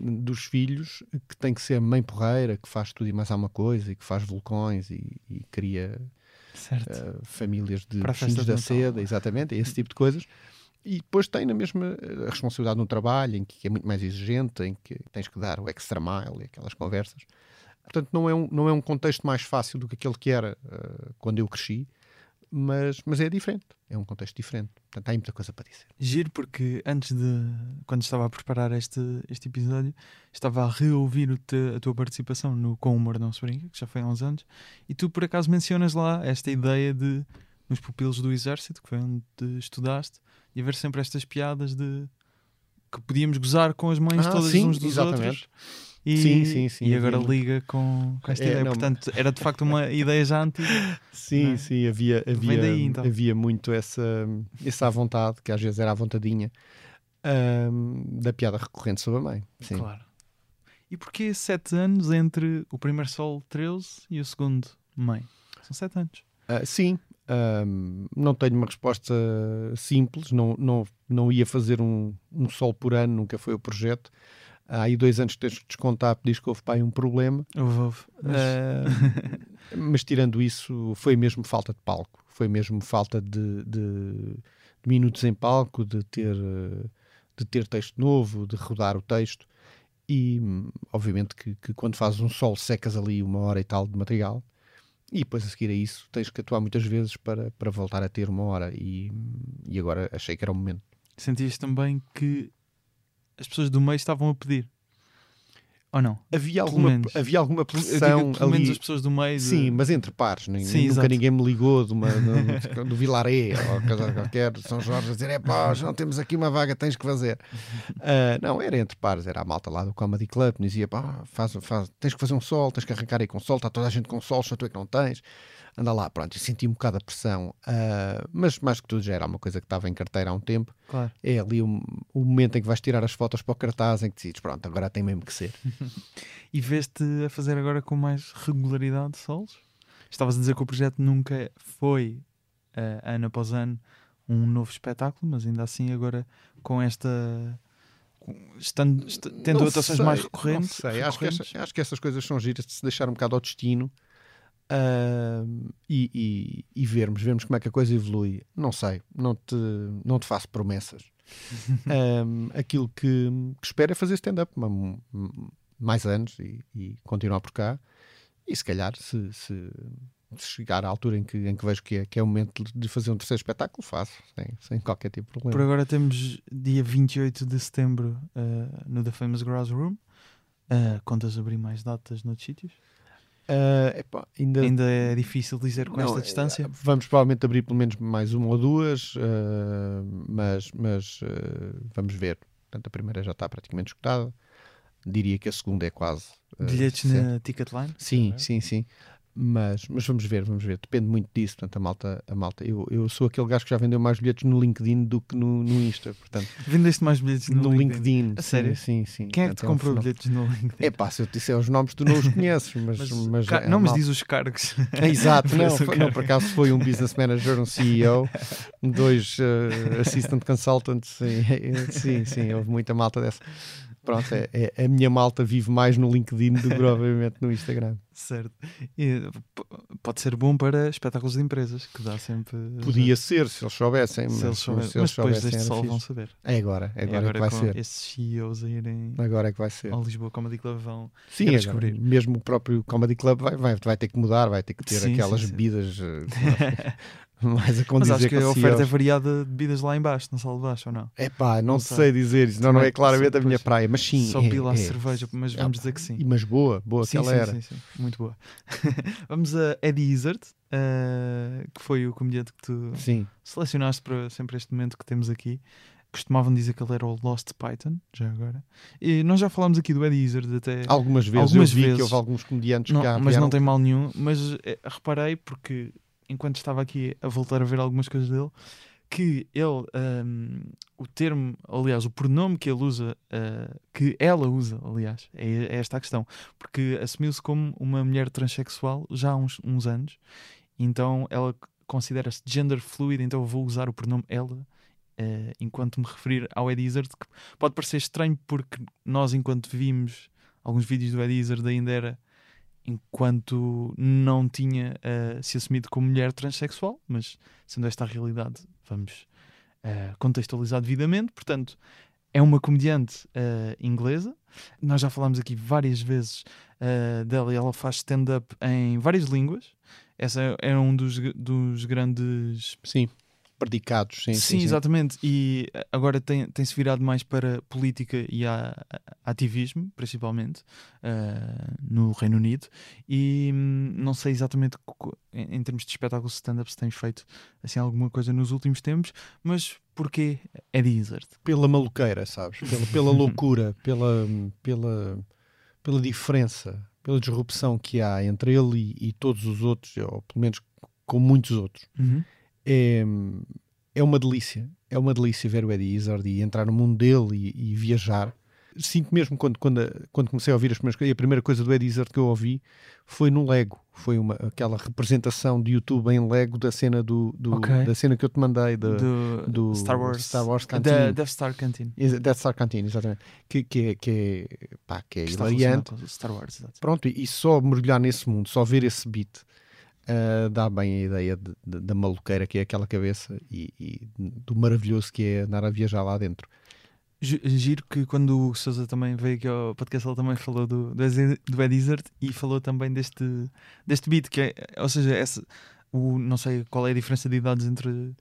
dos filhos que tem que ser mãe porreira, que faz tudo e mais alguma coisa e que faz vulcões e, e cria uh, famílias de filhos da seda, exatamente, esse tipo de coisas. E depois tem na mesma eh, a responsabilidade no trabalho, em que é muito mais exigente, em que tens que dar o extra mile e aquelas conversas. Portanto, não é um, não é um contexto mais fácil do que aquele que era uh, quando eu cresci mas, mas é diferente, é um contexto diferente. Portanto, há muita coisa para dizer. Giro, porque antes de, quando estava a preparar este, este episódio, estava a reouvir te, a tua participação no Com Humor Não Se Brinca, que já foi há uns anos, e tu por acaso mencionas lá esta ideia de, nos pupilos do Exército, que foi onde estudaste, e haver sempre estas piadas de que podíamos gozar com as mães ah, todas sim, uns dos exatamente. outros. E, sim, sim, sim. E agora liga com, com esta é, ideia. Não, Portanto, era de facto uma ideia já antiga. Sim, é? sim, havia, havia, daí, então. havia muito essa, essa à vontade, que às vezes era à vontadinha, um, da piada recorrente sobre a mãe. Sim. Claro. E porquê sete anos entre o primeiro Sol 13 e o segundo Mãe? São sete anos. Uh, sim, um, não tenho uma resposta simples, não, não, não ia fazer um, um sol por ano, nunca foi o projeto há aí dois anos que tens que descontar, diz que houve pai um problema. Houve, houve. Mas, uh, mas, tirando isso, foi mesmo falta de palco, foi mesmo falta de, de, de, minutos em palco, de ter, de ter texto novo, de rodar o texto. E obviamente que, que quando fazes um sol secas ali uma hora e tal de material. E depois a seguir a isso tens que atuar muitas vezes para, para voltar a ter uma hora. E, e agora achei que era o momento. Sentias também que as pessoas do meio estavam a pedir. Ou não? Havia alguma, havia alguma pressão pelo ali. menos as pessoas do meio. Sim, de... mas entre pares. Sim, nunca exato. ninguém me ligou de uma, de, do Vilaré ou coisa qualquer, de São Jorge, a dizer: é pá, não temos aqui uma vaga, tens que fazer. Uh, não, era entre pares, era a malta lá do Comedy Club, me dizia: pá, faz, faz, tens que fazer um sol, tens que arrancar aí com sol, está toda a gente com sol, só tu é que não tens anda lá, pronto, eu senti um bocado a pressão, uh, mas mais que tudo já era uma coisa que estava em carteira há um tempo. Claro. É ali o, o, momento em que vais tirar as fotos para o cartaz, em que decides, pronto, agora tem mesmo que ser. e vês-te a fazer agora com mais regularidade solos? Estavas a dizer que o projeto nunca foi, uh, ano após ano, um novo espetáculo, mas ainda assim agora com esta estando, tendo não atuações sei, mais recorrentes. Não sei, recorrentes. Acho, que acho que essas coisas são giras de se deixar um bocado ao destino Uh, e, e, e, vermos, vermos como é que a coisa evolui. Não sei, não te, não te faço promessas. um, aquilo que, que, espero é fazer stand-up mais anos e, e, continuar por cá. E se calhar, se, se, se, chegar à altura em que, em que vejo que é, que é o momento de fazer um terceiro espetáculo, faço, sem, sem qualquer tipo de problema. Por agora temos dia 28 de setembro uh, no The Famous Grouse Room. Uh, contas abrir mais datas noutros sítios? Uh, epá, ainda... ainda é difícil dizer com não, esta distância? Uh, vamos provavelmente abrir pelo menos mais uma ou duas, uh, mas, mas vamos ver. Portanto, a primeira já está praticamente escutada. Diria que a segunda é quase. Bilhetes na Ticketline? Sim, sim, sim. Mas, mas vamos ver, vamos ver. Depende muito disso. Portanto, a malta, a malta. Eu, eu sou aquele gajo que já vendeu mais bilhetes no LinkedIn do que no, no Insta. Portanto, Vendeste mais bilhetes no, no LinkedIn? LinkedIn a sim, sério? Sim, sim. Quem é que te comprou bilhetes no LinkedIn? É pá, se eu te disser os nomes, tu não os conheces. Mas, mas, mas é não, mas diz os cargos. É, exato, não, foi, não, por acaso foi um business manager, um CEO, dois uh, assistant consultants. Sim, sim, sim, houve muita malta dessa. Pronto, é, é, a minha malta vive mais no LinkedIn do que provavelmente no Instagram. Certo. E, pode ser bom para espetáculos de empresas, que dá sempre. Podia ser, se eles soubessem. Se eles, soubessem, se eles mas depois deste sol vão saber. É agora, é agora, é agora que vai ser. Esses CEOs a irem agora é que vai ser. ao Lisboa Comedy Club vão sim, agora, descobrir. mesmo o próprio Comedy Club vai, vai, vai ter que mudar, vai ter que ter sim, aquelas sim, bebidas. A Mas condizer acho que com a oferta é variada de bebidas lá em baixo, na sala de baixo, ou não? Epá, não, Não sei. sei. dizer isso, não, não é claramente a minha praia, mas sim. Só é, vi lá é. cerveja, mas Ah, vamos dizer que sim. Mas boa, boa sim, que ela sim, era. sim, sim, muito boa. vamos a Eddie Izzard, eh, que foi o comediante que tu Sim. selecionaste para sempre este momento que temos aqui. Costumavam dizer que ele era o Lost Python, já agora. E nós já falámos aqui do Eddie Izzard até. Algumas vezes Algumas eu vi vezes. que houve alguns comediantes Não, que já mas não tem mal nenhum. Mas eh, reparei, porque enquanto estava aqui a voltar a ver algumas coisas dele, que ele, ahm, o termo, aliás, o pronome que ele usa, ah, que ela usa, aliás, é, é esta a questão, porque assumiu-se como uma mulher transexual já há uns, uns anos, então ela considera-se gender fluid, então eu vou usar o pronome ela. ah, enquanto me referir ao Eddie Izzard, que pode parecer estranho porque nós, enquanto vimos alguns vídeos do Eddie Izzard, ainda era enquanto não tinha ah, se assumido como mulher transexual, mas sendo esta a realidade, vamos ah, contextualizar devidamente. Portanto, é uma comediante ah, inglesa. Nós já falámos aqui várias vezes dela e ela faz stand-up em várias línguas. Essa é um dos, dos grandes Sim, predicados. Sim, Sim, sim, sim. exatamente. E eh, agora tem- tem-se virado mais para política e a, a- ativismo, principalmente, eh, no Reino Unido. E hum, não sei exatamente em, em termos de espetáculo stand-up se tem feito assim, alguma coisa nos últimos tempos, mas porquê Eddie Izzard? Pela maluqueira, sabes? Pela, pela loucura, pela, pela, pela diferença, pela disrupção que há entre ele e, e todos os outros, ou pelo menos com muitos outros. É, é uma delícia. É uma delícia ver o Eddie Izzard e entrar no mundo dele e, e viajar. Sinto mesmo quando, quando, quando comecei a ouvir as primeiras coisas, e a primeira coisa do Eddie Izzard que eu ouvi foi no Lego. Foi uma, aquela representação de YouTube em Lego da cena, do, do- Ok. da cena que eu te mandei da, do, do Star Wars, Star Wars da Canteen. Death Star Canteen. Death Star Canteen, exatamente. Que, que, é- que é, pá, que é que hilariante. Star Wars, exato. Pronto, e, e só mergulhar nesse mundo, só ver esse beat, ah, dá bem a ideia de- de- da maluqueira que é aquela cabeça e, e do maravilhoso que é andar a viajar lá dentro. Gi- Giro que quando o Sousa também veio aqui ao podcast, ele também falou do, do, Izzard e falou também deste, deste beat, que é, ou seja, essa, o, não sei qual é a diferença de idades entre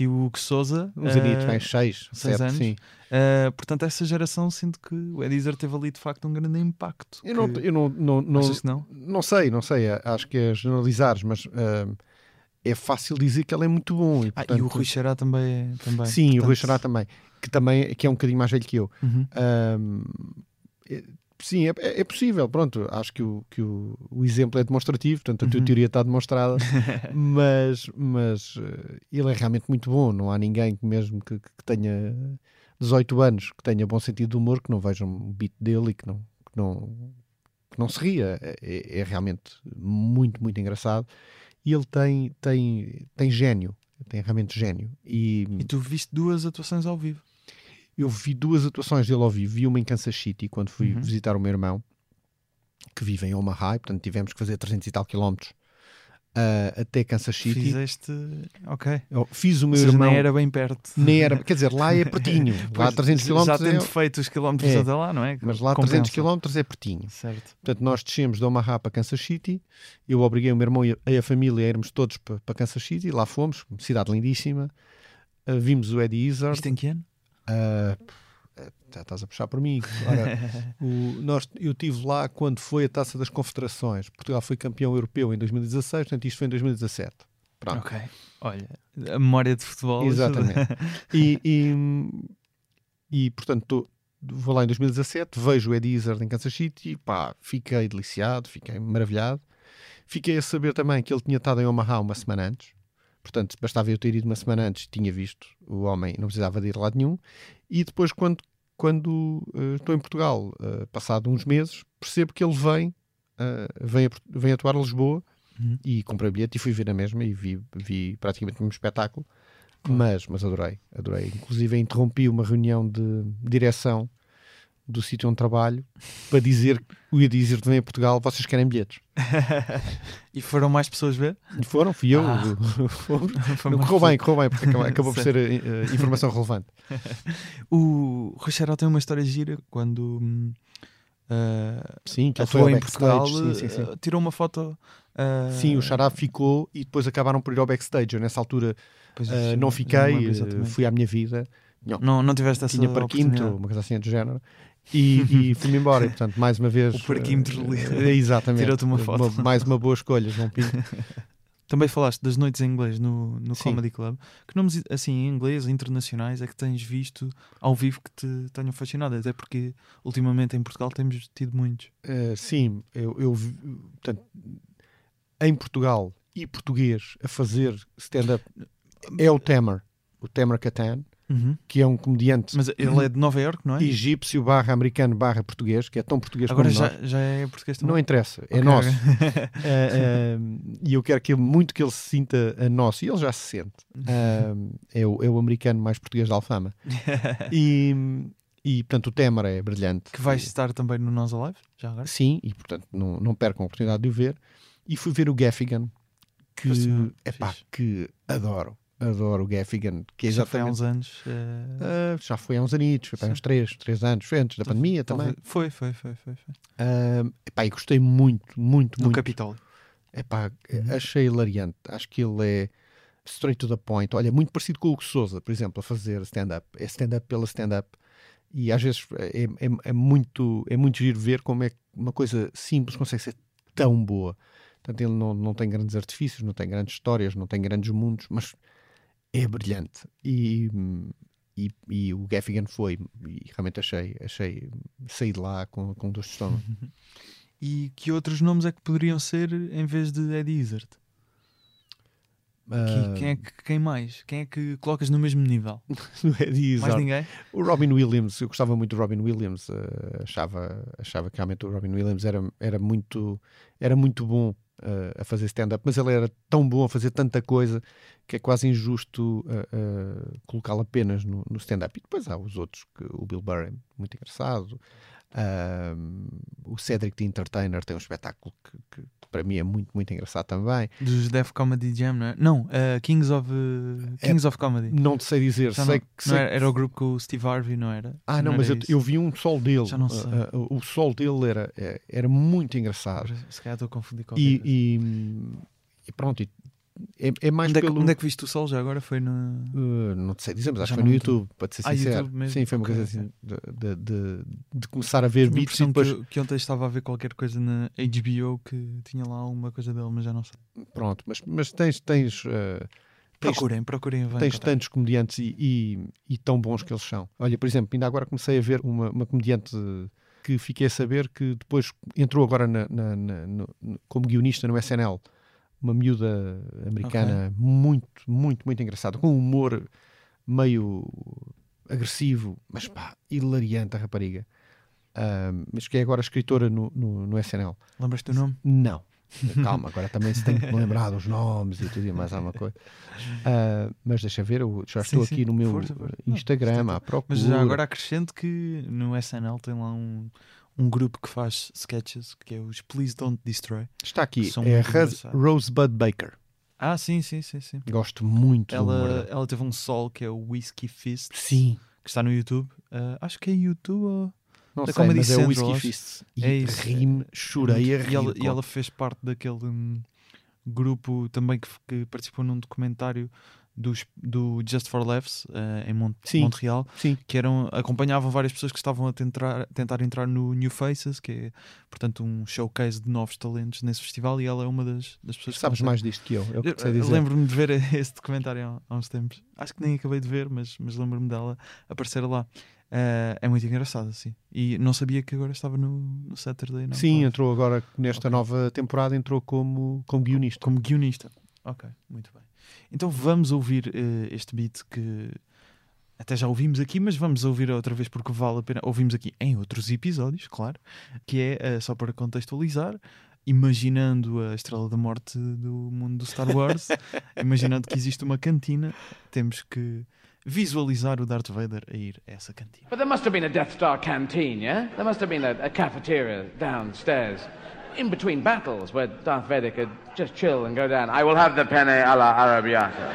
e o Hugo Sousa. Uns eh, anitos, mais seis, seis sete, anos. sim. eh, portanto, essa geração sinto que o Ed Izzard teve ali de facto um grande impacto. Eu não, que- eu não, não, não, não? não sei, não sei, a- acho que é generalizares, mas ah, é fácil dizer que ele é muito bom. E, Ah, e portanto, o Rui Xará também. é- também Sim, e o Rui portanto- Xará também, que também que é um bocadinho mais velho que eu. Uhum. Sim, é, é possível, pronto. Acho que, o, que o, o exemplo é demonstrativo, portanto a tua Uhum. teoria está demonstrada, mas, mas eh, ele é realmente muito bom. Não há ninguém que, mesmo que, que tenha 18 anos, que tenha bom sentido de humor, que não veja um beat dele e que não, que não, que não se ria. É, é realmente muito, muito engraçado. E ele tem, tem, tem gênio, tem realmente gênio. E, E tu viste duas atuações ao vivo. Eu vi duas atuações dele ao vivo. Vi uma em Kansas City, quando fui Uhum. visitar o meu irmão, que vive em Omaha, e, portanto tivemos que fazer 300 e tal quilómetros ah, até Kansas City. Fizeste. Ok. Eu fiz o meu seja, irmão. nem era bem perto. nem era- quer dizer, lá é pertinho. lá Pois, 300 já quilómetros tendo é, feito os quilómetros É. até lá, não é? mas lá Compensa. 300 quilómetros é pertinho. Certo. Portanto, nós descemos de Omaha para Kansas City. Eu obriguei o meu irmão e a, família a irmos todos para, para Kansas City. Lá fomos, cidade lindíssima. Ah, vimos o Eddie Izzard. Isto em que ano? Ah, já estás a puxar por mim. Ora, o- nós, eu estive lá quando foi a Taça das Confederações. Portugal foi campeão europeu em 2016, portanto isto foi em 2017. Pronto. Ok. Olha, a memória de futebol. Exatamente. E, e, e, portanto, tô- vou lá em 2017, vejo o Eddie Izzard em Kansas City, pá, fiquei deliciado, fiquei maravilhado. Fiquei a saber também que ele tinha estado em Omaha uma semana antes. Portanto, bastava eu ter ido uma semana antes, tinha visto o homem, não precisava de ir lado nenhum. E depois, quando, quando eh, estou em Portugal, eh, passado uns meses, percebo que ele vem, eh, vem, a, vem atuar a Lisboa Uhum. e comprei bilhete e fui ver a mesma e vi, vi praticamente o mesmo espetáculo. Mas, mas adorei, adorei. Inclusive interrompi uma reunião de direção do sítio onde trabalho para dizer o ia dizer vem a Portugal, vocês querem bilhetes. e foram mais pessoas ver? E foram, fui eu. Ah. Não, correu bem, correu bem, porque acabou, acabou por ser eh, informação relevante. O Xará tem uma história gira quando ah, Sim, que atuou em Portugal, Sim, sim, sim. ah, tirou uma foto Ah, Sim, o Xará ficou e depois acabaram por ir ao backstage. Eu, nessa altura, não fiquei, exatamente. fui à minha vida. Não, Não, não tiveste essa tinha parquímetro, oportunidade. uma coisa assim do género. E, e fui-me embora. E, portanto, mais uma vez. O parquímetro eh, ali. Exatamente. Tirou-te uma foto. mais uma boa escolha, João Pinto. Também falaste das noites em inglês no, no Sim. Comedy Club. Que nomes assim em inglês, internacionais, é que tens visto ao vivo que te tenham fascinado? Até porque ultimamente em Portugal temos tido muitos. Uh, sim, eu, eu portanto, em Portugal e português a fazer stand-up é o Temer, o Temer Catan, que é um comediante Mas ele é de Nova Iorque, não é? egípcio barra americano barra português, que é tão português Agora como já, nós. já é português também? Não interessa, é Ok, nosso. ok. Uh, um, e eu quero que ele- muito que ele se sinta a nosso, e ele já se sente. Um, é, o, é o americano mais português da Alfama. E, e portanto, o Temer é brilhante. que vais estar também no Nós Alive? Já agora? Sim, e portanto não, não percam a oportunidade de o ver. E fui ver o Gaffigan, que, epá, fixe. que adoro. Adoro o Gaffigan, que é Já foi há uns anos. eh, Ah, já foi há uns anitos, foi uns 3, 3 anos, foi antes da pandemia também. Foi, foi, foi. foi, foi. Ah, epá, e gostei muito, muito, No muito. Capitólio. Epá, Uhum. achei hilariante. Acho que ele é straight to the point. Olha, muito parecido com o Hugo Souza, por exemplo, a fazer stand-up. É stand-up pela stand-up. E às vezes é, é, é muito, é muito giro ver como é que uma coisa simples consegue ser tão boa. Portanto, ele não, não tem grandes artifícios, não tem grandes histórias, não tem grandes mundos, mas é brilhante. E, e, e o Gaffigan foi, e realmente achei, achei saí de lá com, com dois de estômago. E que outros nomes é que poderiam ser em vez de Eddie Izzard? Que- Quem, é que, quem mais? Quem é que colocas no mesmo nível? é Mais ninguém? O Robin Williams, eu gostava muito do Robin Williams, eh, achava, achava que realmente o Robin Williams era, era, muito, era muito bom a fazer stand-up, mas ele era tão bom a fazer tanta coisa que é quase injusto eh, eh, colocá-lo apenas no, no stand-up. E depois há os outros, que, o Bill Burr é muito engraçado, ahm, o Cedric the Entertainer tem um espetáculo que, que para mim é muito, muito engraçado também. Dos Def Comedy Jam, não é? Não, eh, Kings, of, eh, Kings of Comedy. Não te sei dizer, sei não, que não sei era, era o grupo com o Steve Harvey, não era? Ah, não, mas era eu, eu vi um sol dele. Já não sei. Ah, o sol dele era, é- era muito engraçado. Se calhar estou a confundir com E, e- e pronto, e é, é mais onde, é que, pelo. onde é que viste o sol já agora? Foi no. Uh, não te sei dizer, mas acho Já que foi no não- YouTube, para te ser Ah, sincero. YouTube mesmo? Sim, foi uma coisa assim de, de, de- começar a ver beats e depois. que, que ontem estava a ver qualquer coisa na HBO que tinha lá alguma coisa dele, mas já não sei. Pronto, mas, mas tens, tens, uh, tens, Procurem, procurem. vão tens encontrar. tantos comediantes e, e, e tão bons que eles são. Olha, por exemplo, ainda agora comecei a ver uma, uma comediante que fiquei a saber que depois entrou agora na- na- na- no- como guionista no SNL. Uma miúda americana muito, muito, muito engraçada, com um humor meio agressivo, mas pá, hilariante a rapariga. Ahm, mas que é agora escritora no, no, no SNL. Lembras-te do nome? Não. Calma, agora também se tem que me lembrar dos nomes e tudo e mais alguma coisa. Ah, mas deixa ver, eu já Sim, estou sim. aqui no meu Força, força. Não, Instagram é à procura. Mas já agora acrescento que no SNL tem lá um, um grupo que faz sketches, que é os Please Don't Destroy. Está aqui, é. Rosebud Baker. Ah, sim, sim, sim, sim. Gosto muito Ela, ela teve um sol que é o Whiskey Fist, Sim, que está no YouTube. Ah, acho que é YouTube ou... não Da sei, Comedy mas é o Central, Whisky acho. Fists. E É isso. ri-me, chorei a rir. e, ela, e ela fez parte daquele hum, grupo também que, que participou num documentário dos, do Just for Laughs eh, em Mon Sim. Montreal, Sim, que eram, acompanhavam várias pessoas que estavam a tentar, tentar entrar no New Faces, que é, portanto, um showcase de novos talentos nesse festival, e ela é uma das, das pessoas que sabes mais disto que eu, é o que Eu- eu dizer. Lembro-me de ver esse documentário há, uns tempos. Acho que nem acabei de ver, mas, mas lembro-me dela aparecer lá. Eh, é muito engraçado, assim. E não sabia que agora estava no, no Saturday Night Sim, entrou agora, nesta Ok. nova temporada, entrou como, como guionista. Como guionista. Ok, muito bem. Então vamos ouvir eh, este beat que até já ouvimos aqui, mas vamos ouvir outra vez porque vale a pena. Ouvimos aqui em outros episódios, claro, que é eh, só para contextualizar. Imaginando a Estrela da Morte do mundo do Star Wars, imaginando que existe uma cantina, temos que visualizar o Darth Vader a ir a essa cantina. But there must have been a Death Star canteen, yeah? There must have been a, a cafeteria downstairs. In between battles, where Darth Vader could just chill and go down. I will have the penne alla arrabbiata.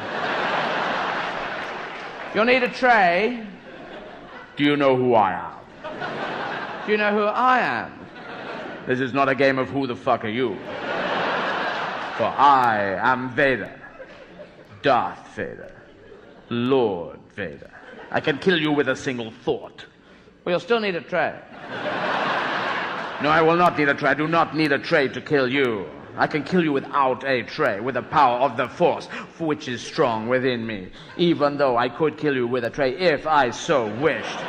You'll need a tray. Do you know who I am? Do you know who I am? This is not a game of who the fuck are you. For I am Vader, Darth Vader, Lord Vader. I can kill you with a single thought. Well, you'll still need a tray. No, I will not need a tray. I do not need a tray to kill you. I can kill you without a tray, with the power of the Force, which is strong within me. Even though I could kill you with a tray if I so wished.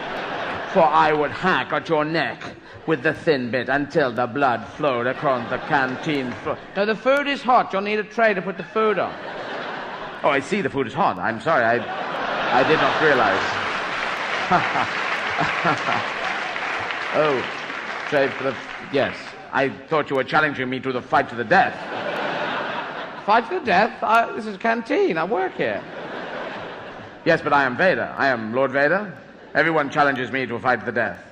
For I would hack at your neck with the thin bit until the blood flowed across the canteen floor. No, the food is hot. You'll need a tray to put the food on. Oh, I see the food is hot. I'm sorry. I, I did not realize. oh, the. Yes. I thought you were challenging me to the fight to the death. fight to the death? I, this is a canteen. I work here. Yes, but I am Vader. I am Lord Vader. Everyone challenges me to a fight to the death.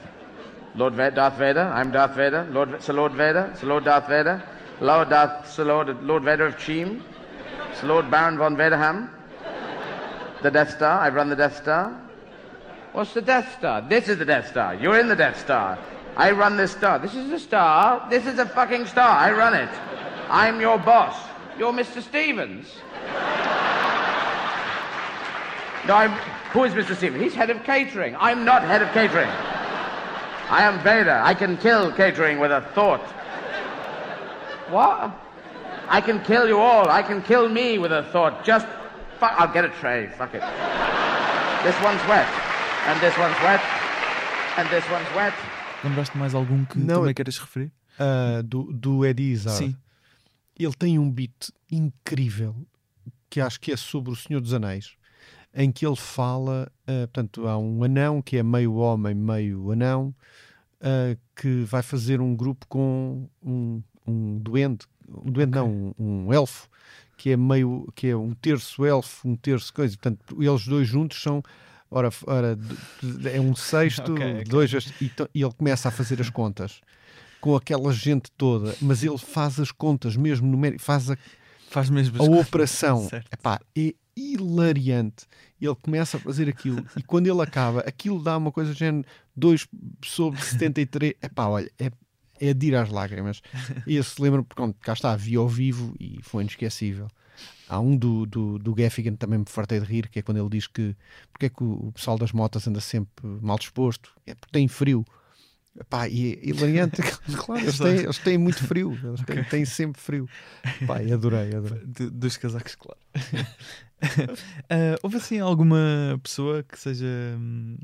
Lord Vader, Darth Vader. I'm Darth Vader. Lord, Sir Lord Vader. Sir Lord Darth Vader. Lord Darth, Sir Lord, Lord Vader of Cheam. Sir Lord Baron von Vaderham. The Death Star. I've run the Death Star. What's the Death Star? This is the Death Star. You're in the Death Star. I run this star. This is a star. This is a fucking star. I run it. I'm your boss. You're Mr. Stevens. No, I'm. Who is Mr. Stevens? He's head of catering. I'm not head of catering. I am Vader. I can kill catering with a thought. What? I can kill you all. I can kill me with a thought. Just fuck. I'll get a tray. Fuck it. This one's wet. And this one's wet. And this one's wet. Lembraste mais algum que Não, também queiras referir? Ah, do, do Eddie Izzard. Sim. Ele tem um beat incrível que acho que é sobre o Senhor dos Anéis, em que ele fala, ah, portanto, há um anão que é meio homem, meio anão, ah, que vai fazer um grupo com um, um duende, um duende não, um, um elfo, que é meio, que é um terço elfo, um terço coisa, portanto, eles dois juntos são Ora, ora, é um sexto, Ok, ok. dois, e, e ele começa a fazer as contas com aquela gente toda, mas ele faz as contas mesmo numérico, faz a, Faz mesmo a operação. Certo. Epá, é hilariante. Ele começa a fazer aquilo e quando ele acaba, aquilo dá uma coisa de género 2 sobre 73. Epá, olha, é, é de ir às lágrimas. E esse lembra, porque pronto, cá está, vi ao vivo e foi inesquecível. Há um do, do, do Gaffigan também me fartei de rir, que é quando ele diz que porque é que o, o pessoal das motas anda sempre mal disposto? É porque tem frio. Epá, e é hilariante. claro, eles têm, eles têm muito frio. Eles têm, têm sempre frio. Pá, e adorei, adorei. De- dos casacos, claro. Ah, houve assim alguma pessoa que seja hum,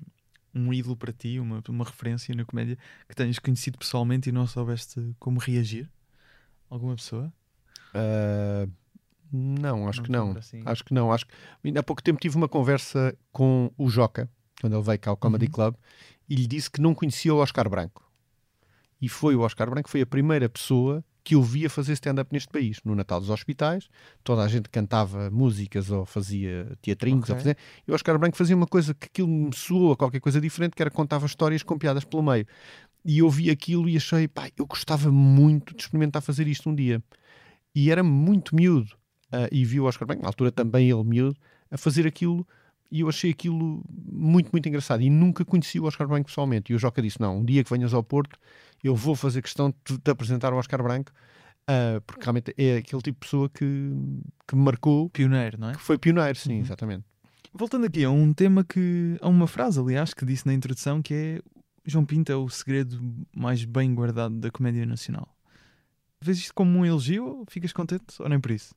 um ídolo para ti, uma, uma referência na comédia que tenhas conhecido pessoalmente e não soubeste como reagir? Alguma pessoa? Ah, não, acho Não que não. assim. Acho que não. Acho que ainda há pouco tempo tive uma conversa com o Joca, quando ele veio cá ao Comedy Uhum. Club, e lhe disse que não conhecia o Oscar Branco. E foi o Oscar Branco, foi a primeira pessoa que eu via fazer stand-up neste país, no Natal dos Hospitais. Toda a gente cantava músicas ou fazia teatrinhos. Ok. Ou fazia... E o Oscar Branco fazia uma coisa que aquilo me soou a qualquer coisa diferente, que era contava histórias com piadas pelo meio. E eu vi aquilo e achei, pá, eu gostava muito de experimentar fazer isto um dia. E era muito miúdo. Ah, e vi o Oscar Branco, na altura também ele miúdo, a fazer aquilo e eu achei aquilo muito, muito engraçado. E nunca conheci o Oscar Branco pessoalmente. E o Joca disse: Não, um dia que venhas ao Porto, eu vou fazer questão de te apresentar o Oscar Branco, ah, porque realmente é aquele tipo de pessoa que, que me marcou, Pioneiro, não é? que foi pioneiro, sim, Uhum. exatamente. Voltando aqui a um tema que. a uma frase, aliás, que disse na introdução que é João Pinto é o segredo mais bem guardado da comédia nacional. Vês isto como um elogio? Ficas contente ou nem por isso?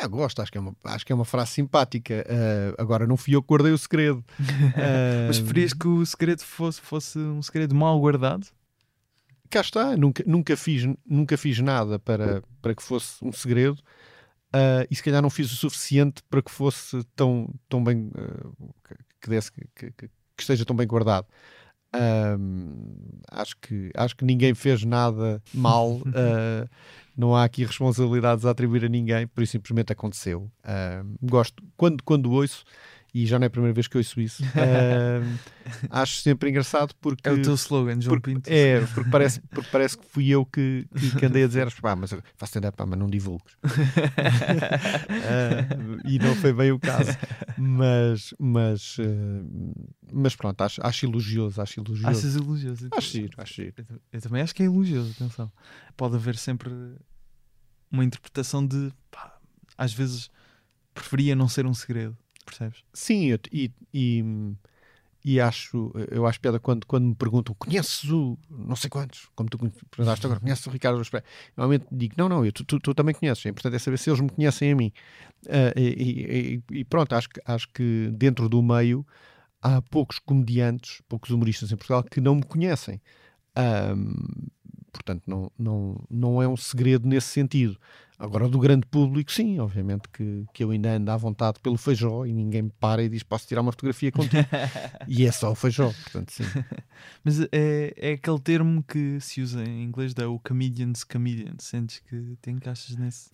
Eu gosto, acho que é uma, acho que é uma frase simpática. Ah, agora, não fui eu que guardei o segredo. Ah, Mas preferias que o segredo fosse, fosse um segredo mal guardado? cá está, nunca, nunca, fiz, nunca fiz nada para, para que fosse um segredo ah, e se calhar não fiz o suficiente para que fosse tão, tão bem ah, que desse, que, que- que esteja tão bem guardado. Ahm, acho, que, acho que ninguém fez nada mal, ah, não há aqui responsabilidades a atribuir a ninguém, por isso simplesmente aconteceu. Ahm, gosto, quando, quando ouço, e já não é a primeira vez que ouço isso, ahm, acho sempre engraçado porque É o teu slogan, João porque, Pinto. é, porque parece, porque parece que fui eu que, que, que andei a dizer pá, mas eu faço stand-up, pá, mas não divulgues. Ah, e não foi bem o caso. Mas, mas, ah, mas pronto, acho, acho elogioso, acho elogioso. Achas elogioso? Acho giro, acho giro. Eu, eu também acho que é elogioso, atenção. Pode haver sempre uma interpretação de pá, às vezes preferia não ser um segredo, percebes? Sim, eu- e, e, e acho, eu acho piada quando, quando me perguntam, conheces o não sei quantos, como tu perguntaste agora, conheces o Ricardo Espera? Normalmente digo, não, não, eu, tu, tu, tu também conheces, é importante é saber se eles me conhecem a mim. Ah, e, e- pronto, acho, acho que dentro do meio há poucos comediantes, poucos humoristas em Portugal que não me conhecem. Ahm, portanto, não, não, não é um segredo nesse sentido. Agora, do grande público, sim, obviamente que, que eu ainda ando à vontade pelo feijó e ninguém me para e diz posso tirar uma fotografia contigo. e é só o feijó, portanto, sim. Mas é, é aquele termo que se usa em inglês, da o comedian's comedian. Sentes que te encaixas nesse?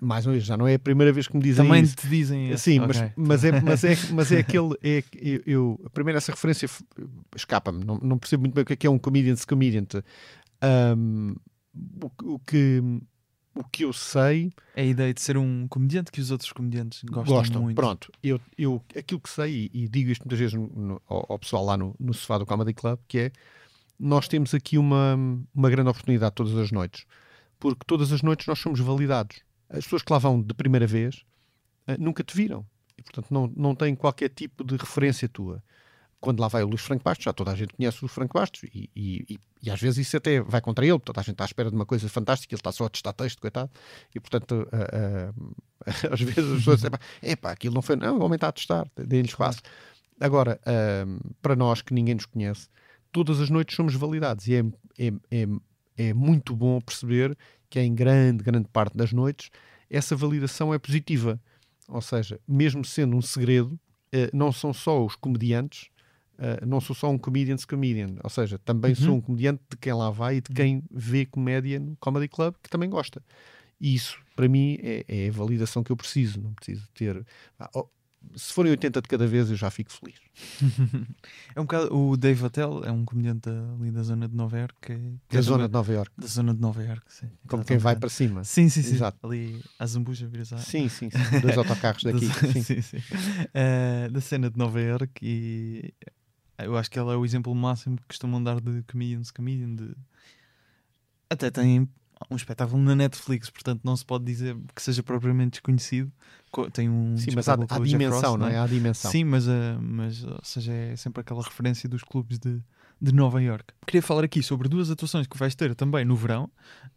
Mais uma vez, já não é a primeira vez que me dizem Também isso. te dizem esse. Sim, Ok. mas, mas, é, mas, é, mas é aquele. É, eu, eu, primeiro, essa referência escapa-me, não, não percebo muito bem o que é que é um comedian's comedian. Ahm, o, que- o que, o que eu sei É a ideia de ser um comediante que os outros comediantes gostam, gostam. muito. Pronto, eu, eu, aquilo que sei, e, e digo isto muitas vezes no- no- ao, ao pessoal lá no, no sofá do Comedy Club, que é nós temos aqui uma, uma grande oportunidade todas as noites, porque todas as noites nós somos validados. As pessoas que lá vão de primeira vez eh, nunca te viram e, portanto, não, não têm qualquer tipo de referência tua. Quando lá vai o Luís Franco Bastos, já toda a gente conhece o Luís Franco Bastos e, e, e- às vezes isso até vai contra ele, toda a gente está à espera de uma coisa fantástica, ele está só a testar texto, coitado, e portanto, ah, ah, às vezes as pessoas dizem, epá, aquilo não foi, não, o homem está a testar, deem-lhe espaço. Agora, ah, para nós que ninguém nos conhece, todas as noites somos validados e é, é, é, é muito bom perceber que em grande, grande parte das noites essa validação é positiva. Ou seja, mesmo sendo um segredo, eh, não são só os comediantes, eh, não sou só um comedian's comedian, ou seja, também sou um comediante de quem lá vai e de quem vê comédia no Comedy Club que também gosta. E isso, para mim, é, é a validação que eu preciso. Não preciso ter. ah, oh, se forem 80 de cada vez, eu já fico feliz. É um bocado, o Dave Attell é um comediante ali da zona de Nova York. Que, que Da é zona de Nova York, da zona de Nova York, sim. como quem vai para cima. Sim, sim, sim. Exato. Ali a Zambuja vira Sim, sim, sim. Dois autocarros daqui. Sim. sim, sim. Eh, da cena de Nova York e eu acho que ela é o exemplo máximo que costumam dar de comedians comedian de... até tem um espetáculo na Netflix portanto não se pode dizer que seja propriamente desconhecido Co- tem um Sim, mas há, há dimensão, Ross, não é? Há dimensão. Sim, mas, eh, mas ou seja, é sempre aquela referência dos clubes de, de Nova York. Queria falar aqui sobre duas atuações que vais ter também no verão.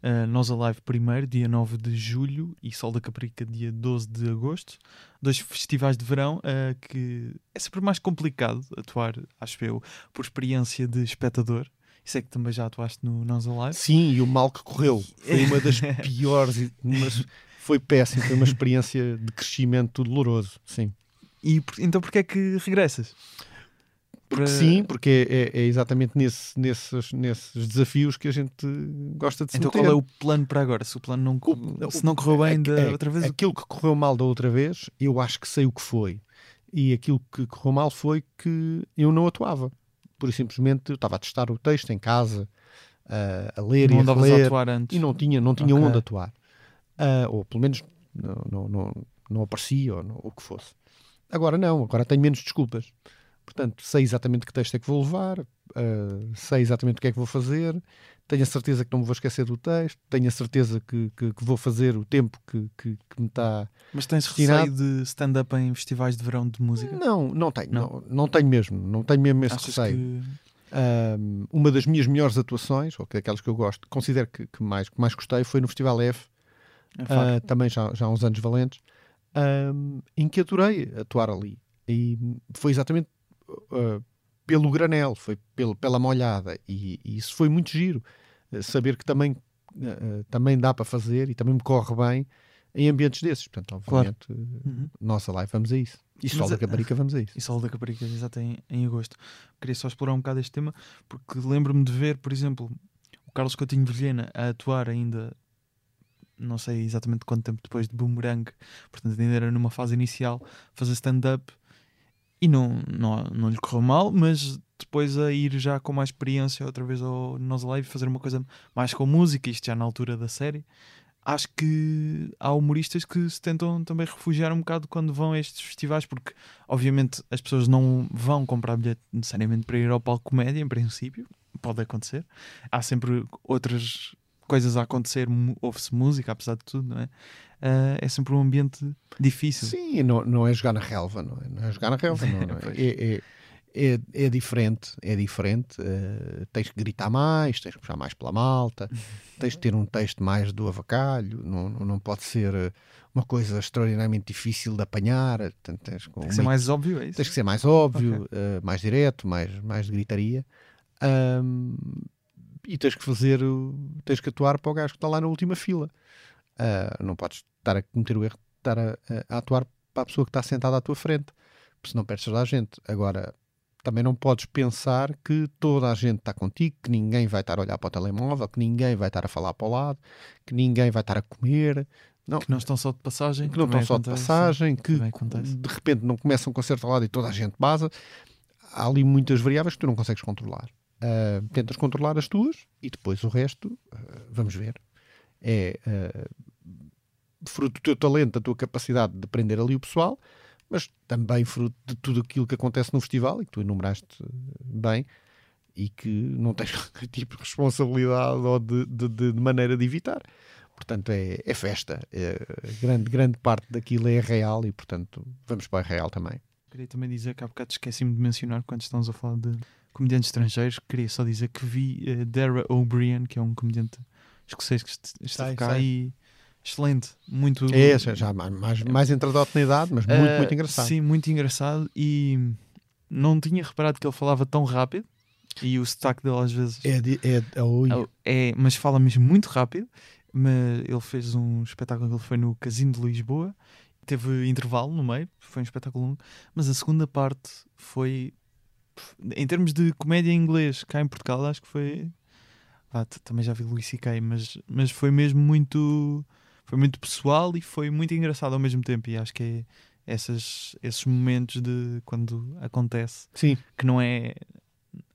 Uh, Nós Alive primeiro, dia 9 de julho, e Sol da Caprica, dia 12 de agosto. Dois festivais de verão uh, que é sempre mais complicado atuar, acho eu, por experiência de espectador. É que também já atuaste no Nós Alive. Sim, e o mal que correu foi uma das piores, mas foi péssimo, foi uma experiência de crescimento doloroso. Sim, E então porquê é que regressas? Porque sim, porque é, é exatamente nesse- nesses, nesses desafios que a gente gosta de se Então meter. qual é o plano para agora? Se o plano não, O- se não correu bem da É- outra vez, Aquilo que correu mal da outra vez, eu acho que sei o que foi. E aquilo que correu mal foi que eu não atuava. Por simplesmente eu estava a testar o texto em casa, a, a ler não e a atuar antes. e não tinha, não tinha Ok. onde atuar. Ah, ou pelo menos não, não, não, não aparecia, ou não- o que fosse. Agora não, agora tenho menos desculpas. Portanto, sei exatamente que texto é que vou levar, ah, sei exatamente o que é que vou fazer, tenho a certeza que não me vou esquecer do texto, tenho a certeza que, que, que vou fazer o tempo que, que, que me está. Mas tens destinado- receio de stand-up em festivais de verão de música? Não, não tenho, Não? não, não tenho mesmo, não tenho mesmo esse Achas receio. que Um, uma das minhas melhores atuações, ou que aquelas que eu gosto, considero que, que mais, que mais gostei, foi no Festival F, é facto? também já, já há uns anos valentes, um, em que adorei atuar ali. E foi exatamente ah, pelo granel, foi pelo, pela molhada, e, e isso foi muito giro. Ah, saber que também, ah, também dá para fazer e também me corre bem em ambientes desses. Portanto, Claro. obviamente, Uhum. nossa live, vamos a isso. E Sol da Caparica, vamos a isso. E Sol da Caparica, exato, em, em agosto. Queria só explorar um bocado este tema, porque lembro-me de ver, por exemplo, o Carlos Coutinho Vilhena a atuar ainda, não sei exatamente quanto tempo depois de Boomerang, portanto ainda era numa fase inicial, fazer stand-up e não, não, não lhe correu mal, mas depois a ir já com mais experiência outra vez ao Nós Live fazer uma coisa mais com música, isto já na altura da série. Acho que há humoristas que se tentam também refugiar um bocado quando vão a estes festivais, porque obviamente as pessoas não vão comprar bilhete necessariamente para ir ao palco comédia, em princípio, pode acontecer. Há sempre outras coisas a acontecer, ouve-se música, apesar de tudo, não é? Ah, é sempre um ambiente difícil. Sim, não, não é jogar na relva, não é? Não é jogar na relva, não, não é? É, é, é, é diferente, é diferente. eh, tens que gritar mais, tens que puxar mais pela malta, tens que ter um texto mais do avacalho, não, não, pode ser eh, uma coisa extraordinariamente difícil de apanhar. Portanto, tens, Tem que ser mais óbvio, é isso? tens que ser mais óbvio, eh, mais direto, mais, mais de gritaria. Ahm, e tens que fazer, tens que atuar para o gajo que está lá na última fila. Ah, não podes estar a cometer o erro de estar a, a- atuar para a pessoa que está sentada à tua frente, porque senão perdes toda a gente. Agora, também não podes pensar que toda a gente está contigo, que ninguém vai estar a olhar para o telemóvel, que ninguém vai estar a falar para o lado, que ninguém vai estar a comer, não, Que não estão só de passagem. que não estão só de acontece. passagem, que de repente não começa um concerto ao lado e toda a gente basa. Há ali muitas variáveis que tu não consegues controlar. Ah, tentas controlar as tuas e depois o resto, ah, vamos ver. É ah, fruto do teu talento, da tua capacidade de prender ali o pessoal, mas também fruto de tudo aquilo que acontece no festival e que tu enumeraste ah, bem e que não tens tipo de responsabilidade ou de, de- de- maneira de evitar. Portanto, é, é festa. É, grande, grande parte daquilo é real e, portanto, vamos para a real também. Queria também dizer que há bocado esqueci-me de mencionar quando estamos a falar de comediantes estrangeiros. Queria só dizer que vi eh, Dara O'Brien, que é um comediante escocês que est- esteve cá sei. e excelente. Muito. É, já, já mais, mais, mais entradote na idade, mas muito, Eh, muito engraçado. Sim, muito engraçado. E não tinha reparado que ele falava tão rápido. E o sotaque dele às vezes. É, é, é, ui. É, mas fala mesmo muito rápido. Mas ele fez um espetáculo que ele foi no Casino de Lisboa. Teve intervalo no meio, foi um espetáculo longo. Mas a segunda parte foi. Em termos de comédia em inglês, cá em Portugal, acho que foi. T- também já vi Luís C.K., mas, mas foi mesmo muito. Foi muito pessoal e foi muito engraçado ao mesmo tempo. E acho que é essas, esses momentos de quando acontece Sim, que não é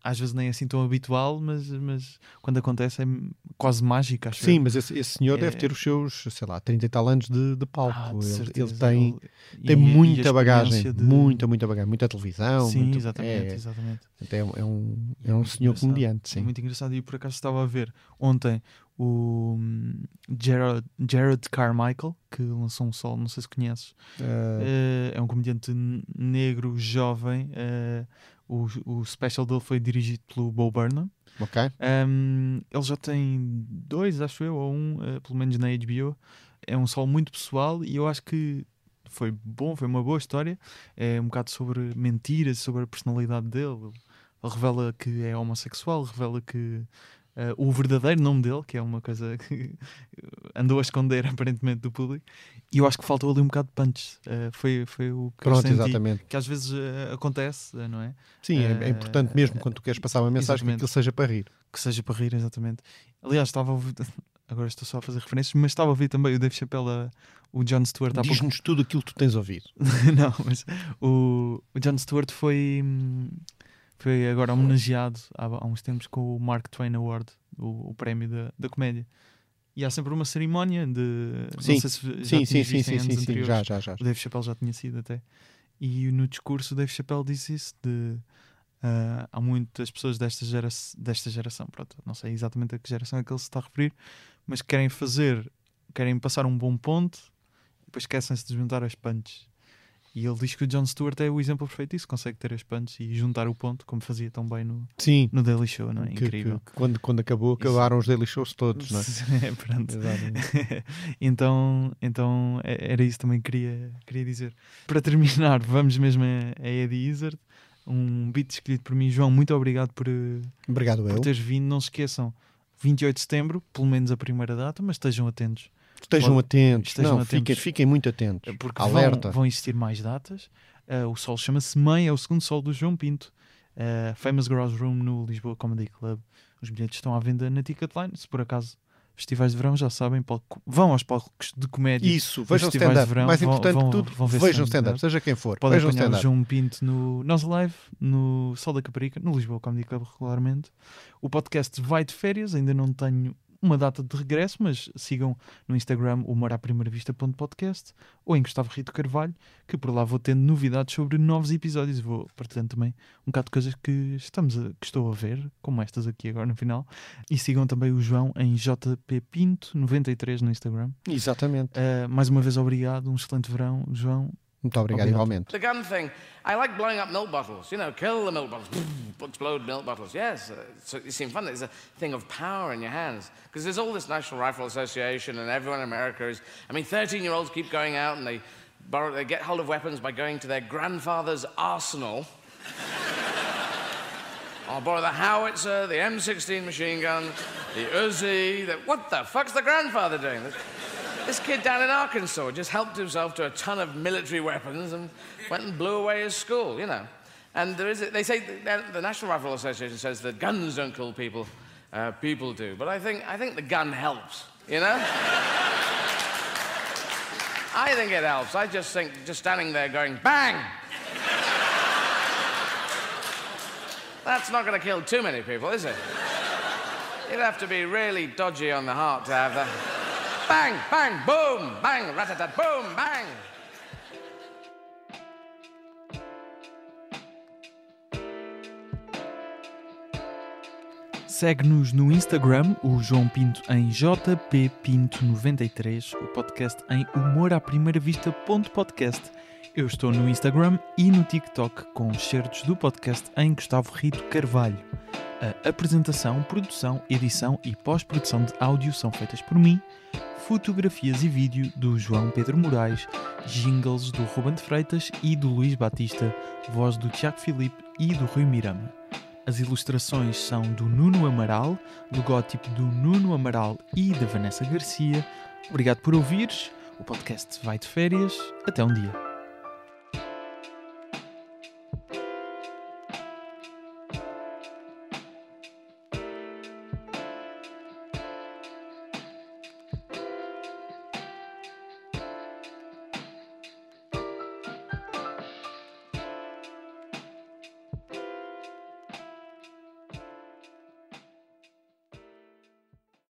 às vezes nem assim tão habitual, mas, mas quando acontece é quase mágico, acho sim, eu. mas esse, esse senhor É- deve ter os seus, sei lá, 30 e tal anos de, de palco. Ah, de ele, ele tem, Ele- tem e- e muita bagagem, experiência de- muita, muita bagagem, muita televisão. Sim, muito- exatamente, É, exatamente. é, um- é um, é um senhor comediante, É sim. muito engraçado. E por acaso estava a ver ontem o hum, Gerard, Jared Carmichael, que lançou um solo, não sei se conheces. Eh, é um comediante negro, jovem. eh, o, o special dele foi dirigido pelo Bo Burnham. ok. Um, ele já tem dois, acho eu, ou um, uh, pelo menos na HBO. É um solo muito pessoal e eu acho que foi bom, foi uma boa história. É um bocado sobre mentiras, sobre a personalidade dele. Ele revela que é homossexual, revela que uh, o verdadeiro nome dele, que é uma coisa que andou a esconder aparentemente do público. E eu acho que faltou ali um bocado de punch. Uh, foi, foi o que Pronto, exatamente. Que às vezes uh, acontece, não é? Sim, é, é importante mesmo quando tu queres passar uma mensagem que aquilo seja para rir. que seja para rir, exatamente. Aliás, estava a ouvir, agora estou só a fazer referências, mas estava a ouvir também o Dave Chappelle, a- o Jon Stewart há pouco. Diz-nos tudo aquilo que tu tens ouvido. Não, mas o, o Jon Stewart foi, hum, foi agora homenageado há, há uns tempos com o Mark Twain Award, o, o prémio da, da comédia. E há sempre uma cerimónia de. Sim, não sei se já Sim, sim, sim, sim, sim, sim, já, já, já. O Dave Chappelle já tinha sido até. E no discurso o Dave Chappelle disse isso de ah, há muitas pessoas desta, gera desta geração, pronto, não sei exatamente a que geração é que ele se está a referir, mas que querem fazer, querem passar um bom ponto e depois esquecem-se de juntar as punches. E ele diz que o Jon Stewart é o exemplo perfeito disso, consegue ter as punches e juntar o ponto, como fazia tão bem no, Sim, no Daily Show, não é? que- Incrível. que quando, quando acabou, Isso. acabaram os daily shows todos, não é? É, pronto. Então, então é- era isso também que queria, queria dizer. Para terminar, vamos mesmo a, a Eddie Izzard, um beat escolhido por mim. João, muito obrigado por, Obrigado, por eu. teres vindo. Não se esqueçam, 28 de setembro, pelo menos a primeira data, mas estejam atentos, Estejam Pode- atentos. estejam não, Fiquem, atentos. fiquem muito atentos. porque Alerta. vão, vão existir mais datas. Eh, o sol chama-se Mãe, é o segundo sol do João Pinto. Eh, Famous Garage Room no Lisboa Comedy Club. Os bilhetes estão à venda na Ticketline. Se por acaso festivais de verão já sabem, palco- vão aos palcos de comédia. Isso, vejam festivais de stand-up. verão Mais importante vão- que tudo, vão vejam stand-up. stand-up, seja quem for. Podem vejam stand-up. João Pinto no Nós Live, no Sol da Caparica, no Lisboa Comedy Club regularmente. O podcast vai de férias, ainda não tenho uma data de regresso, mas sigam no Instagram o Humor à Primeira Vista.podcast ou em Gustavo Rito Carvalho, que por lá vou tendo novidades sobre novos episódios e vou partilhando também um bocado de coisas que, estamos a, que estou a ver, como estas aqui agora no final. E sigam também o João em JP Pinto93 no Instagram. Exatamente. Uh, mais uma vez, obrigado, um excelente verão, João. Muito obrigado, obrigado. igualmente. The gun thing, I like blowing up milk bottles. You know, kill the milk bottles, explode milk bottles. Yes, uh, it seems fun. It's a thing of power in your hands. Because there's all this National Rifle Association, and everyone in America is. I mean, 13-year-olds keep going out and they borrow, they get hold of weapons by going to their grandfather's arsenal. I'll borrow the howitzer, the M16 machine gun, the Uzi. The, what the fuck's the grandfather doing? This kid down in Arkansas just helped himself to a ton of military weapons and went and blew away his school, you know. And there is, they say, the National Rifle Association says that guns don't kill people, uh, people do. But I think, I think the gun helps, you know? I think it helps. I just think, just standing there going, bang! That's not going to kill too many people, is it? You'd have to be really dodgy on the heart to have that. Bang, bang, boom, bang, ratatat, boom, bang. Segue-nos no Instagram, o João Pinto em jppinto93, o podcast em humor. Eu estou no Instagram e no TikTok com certos do podcast em Gustavo Rito Carvalho. A apresentação, produção, edição e pós-produção de áudio são feitas por mim fotografias e vídeo do João Pedro Moraes, jingles do Ruben de Freitas e do Luís Batista, voz do Tiago Filipe e do Rui Mirama. As ilustrações são do Nuno Amaral, logótipo do Nuno Amaral e da Vanessa Garcia. Obrigado por ouvires. O podcast vai de férias. Até um dia.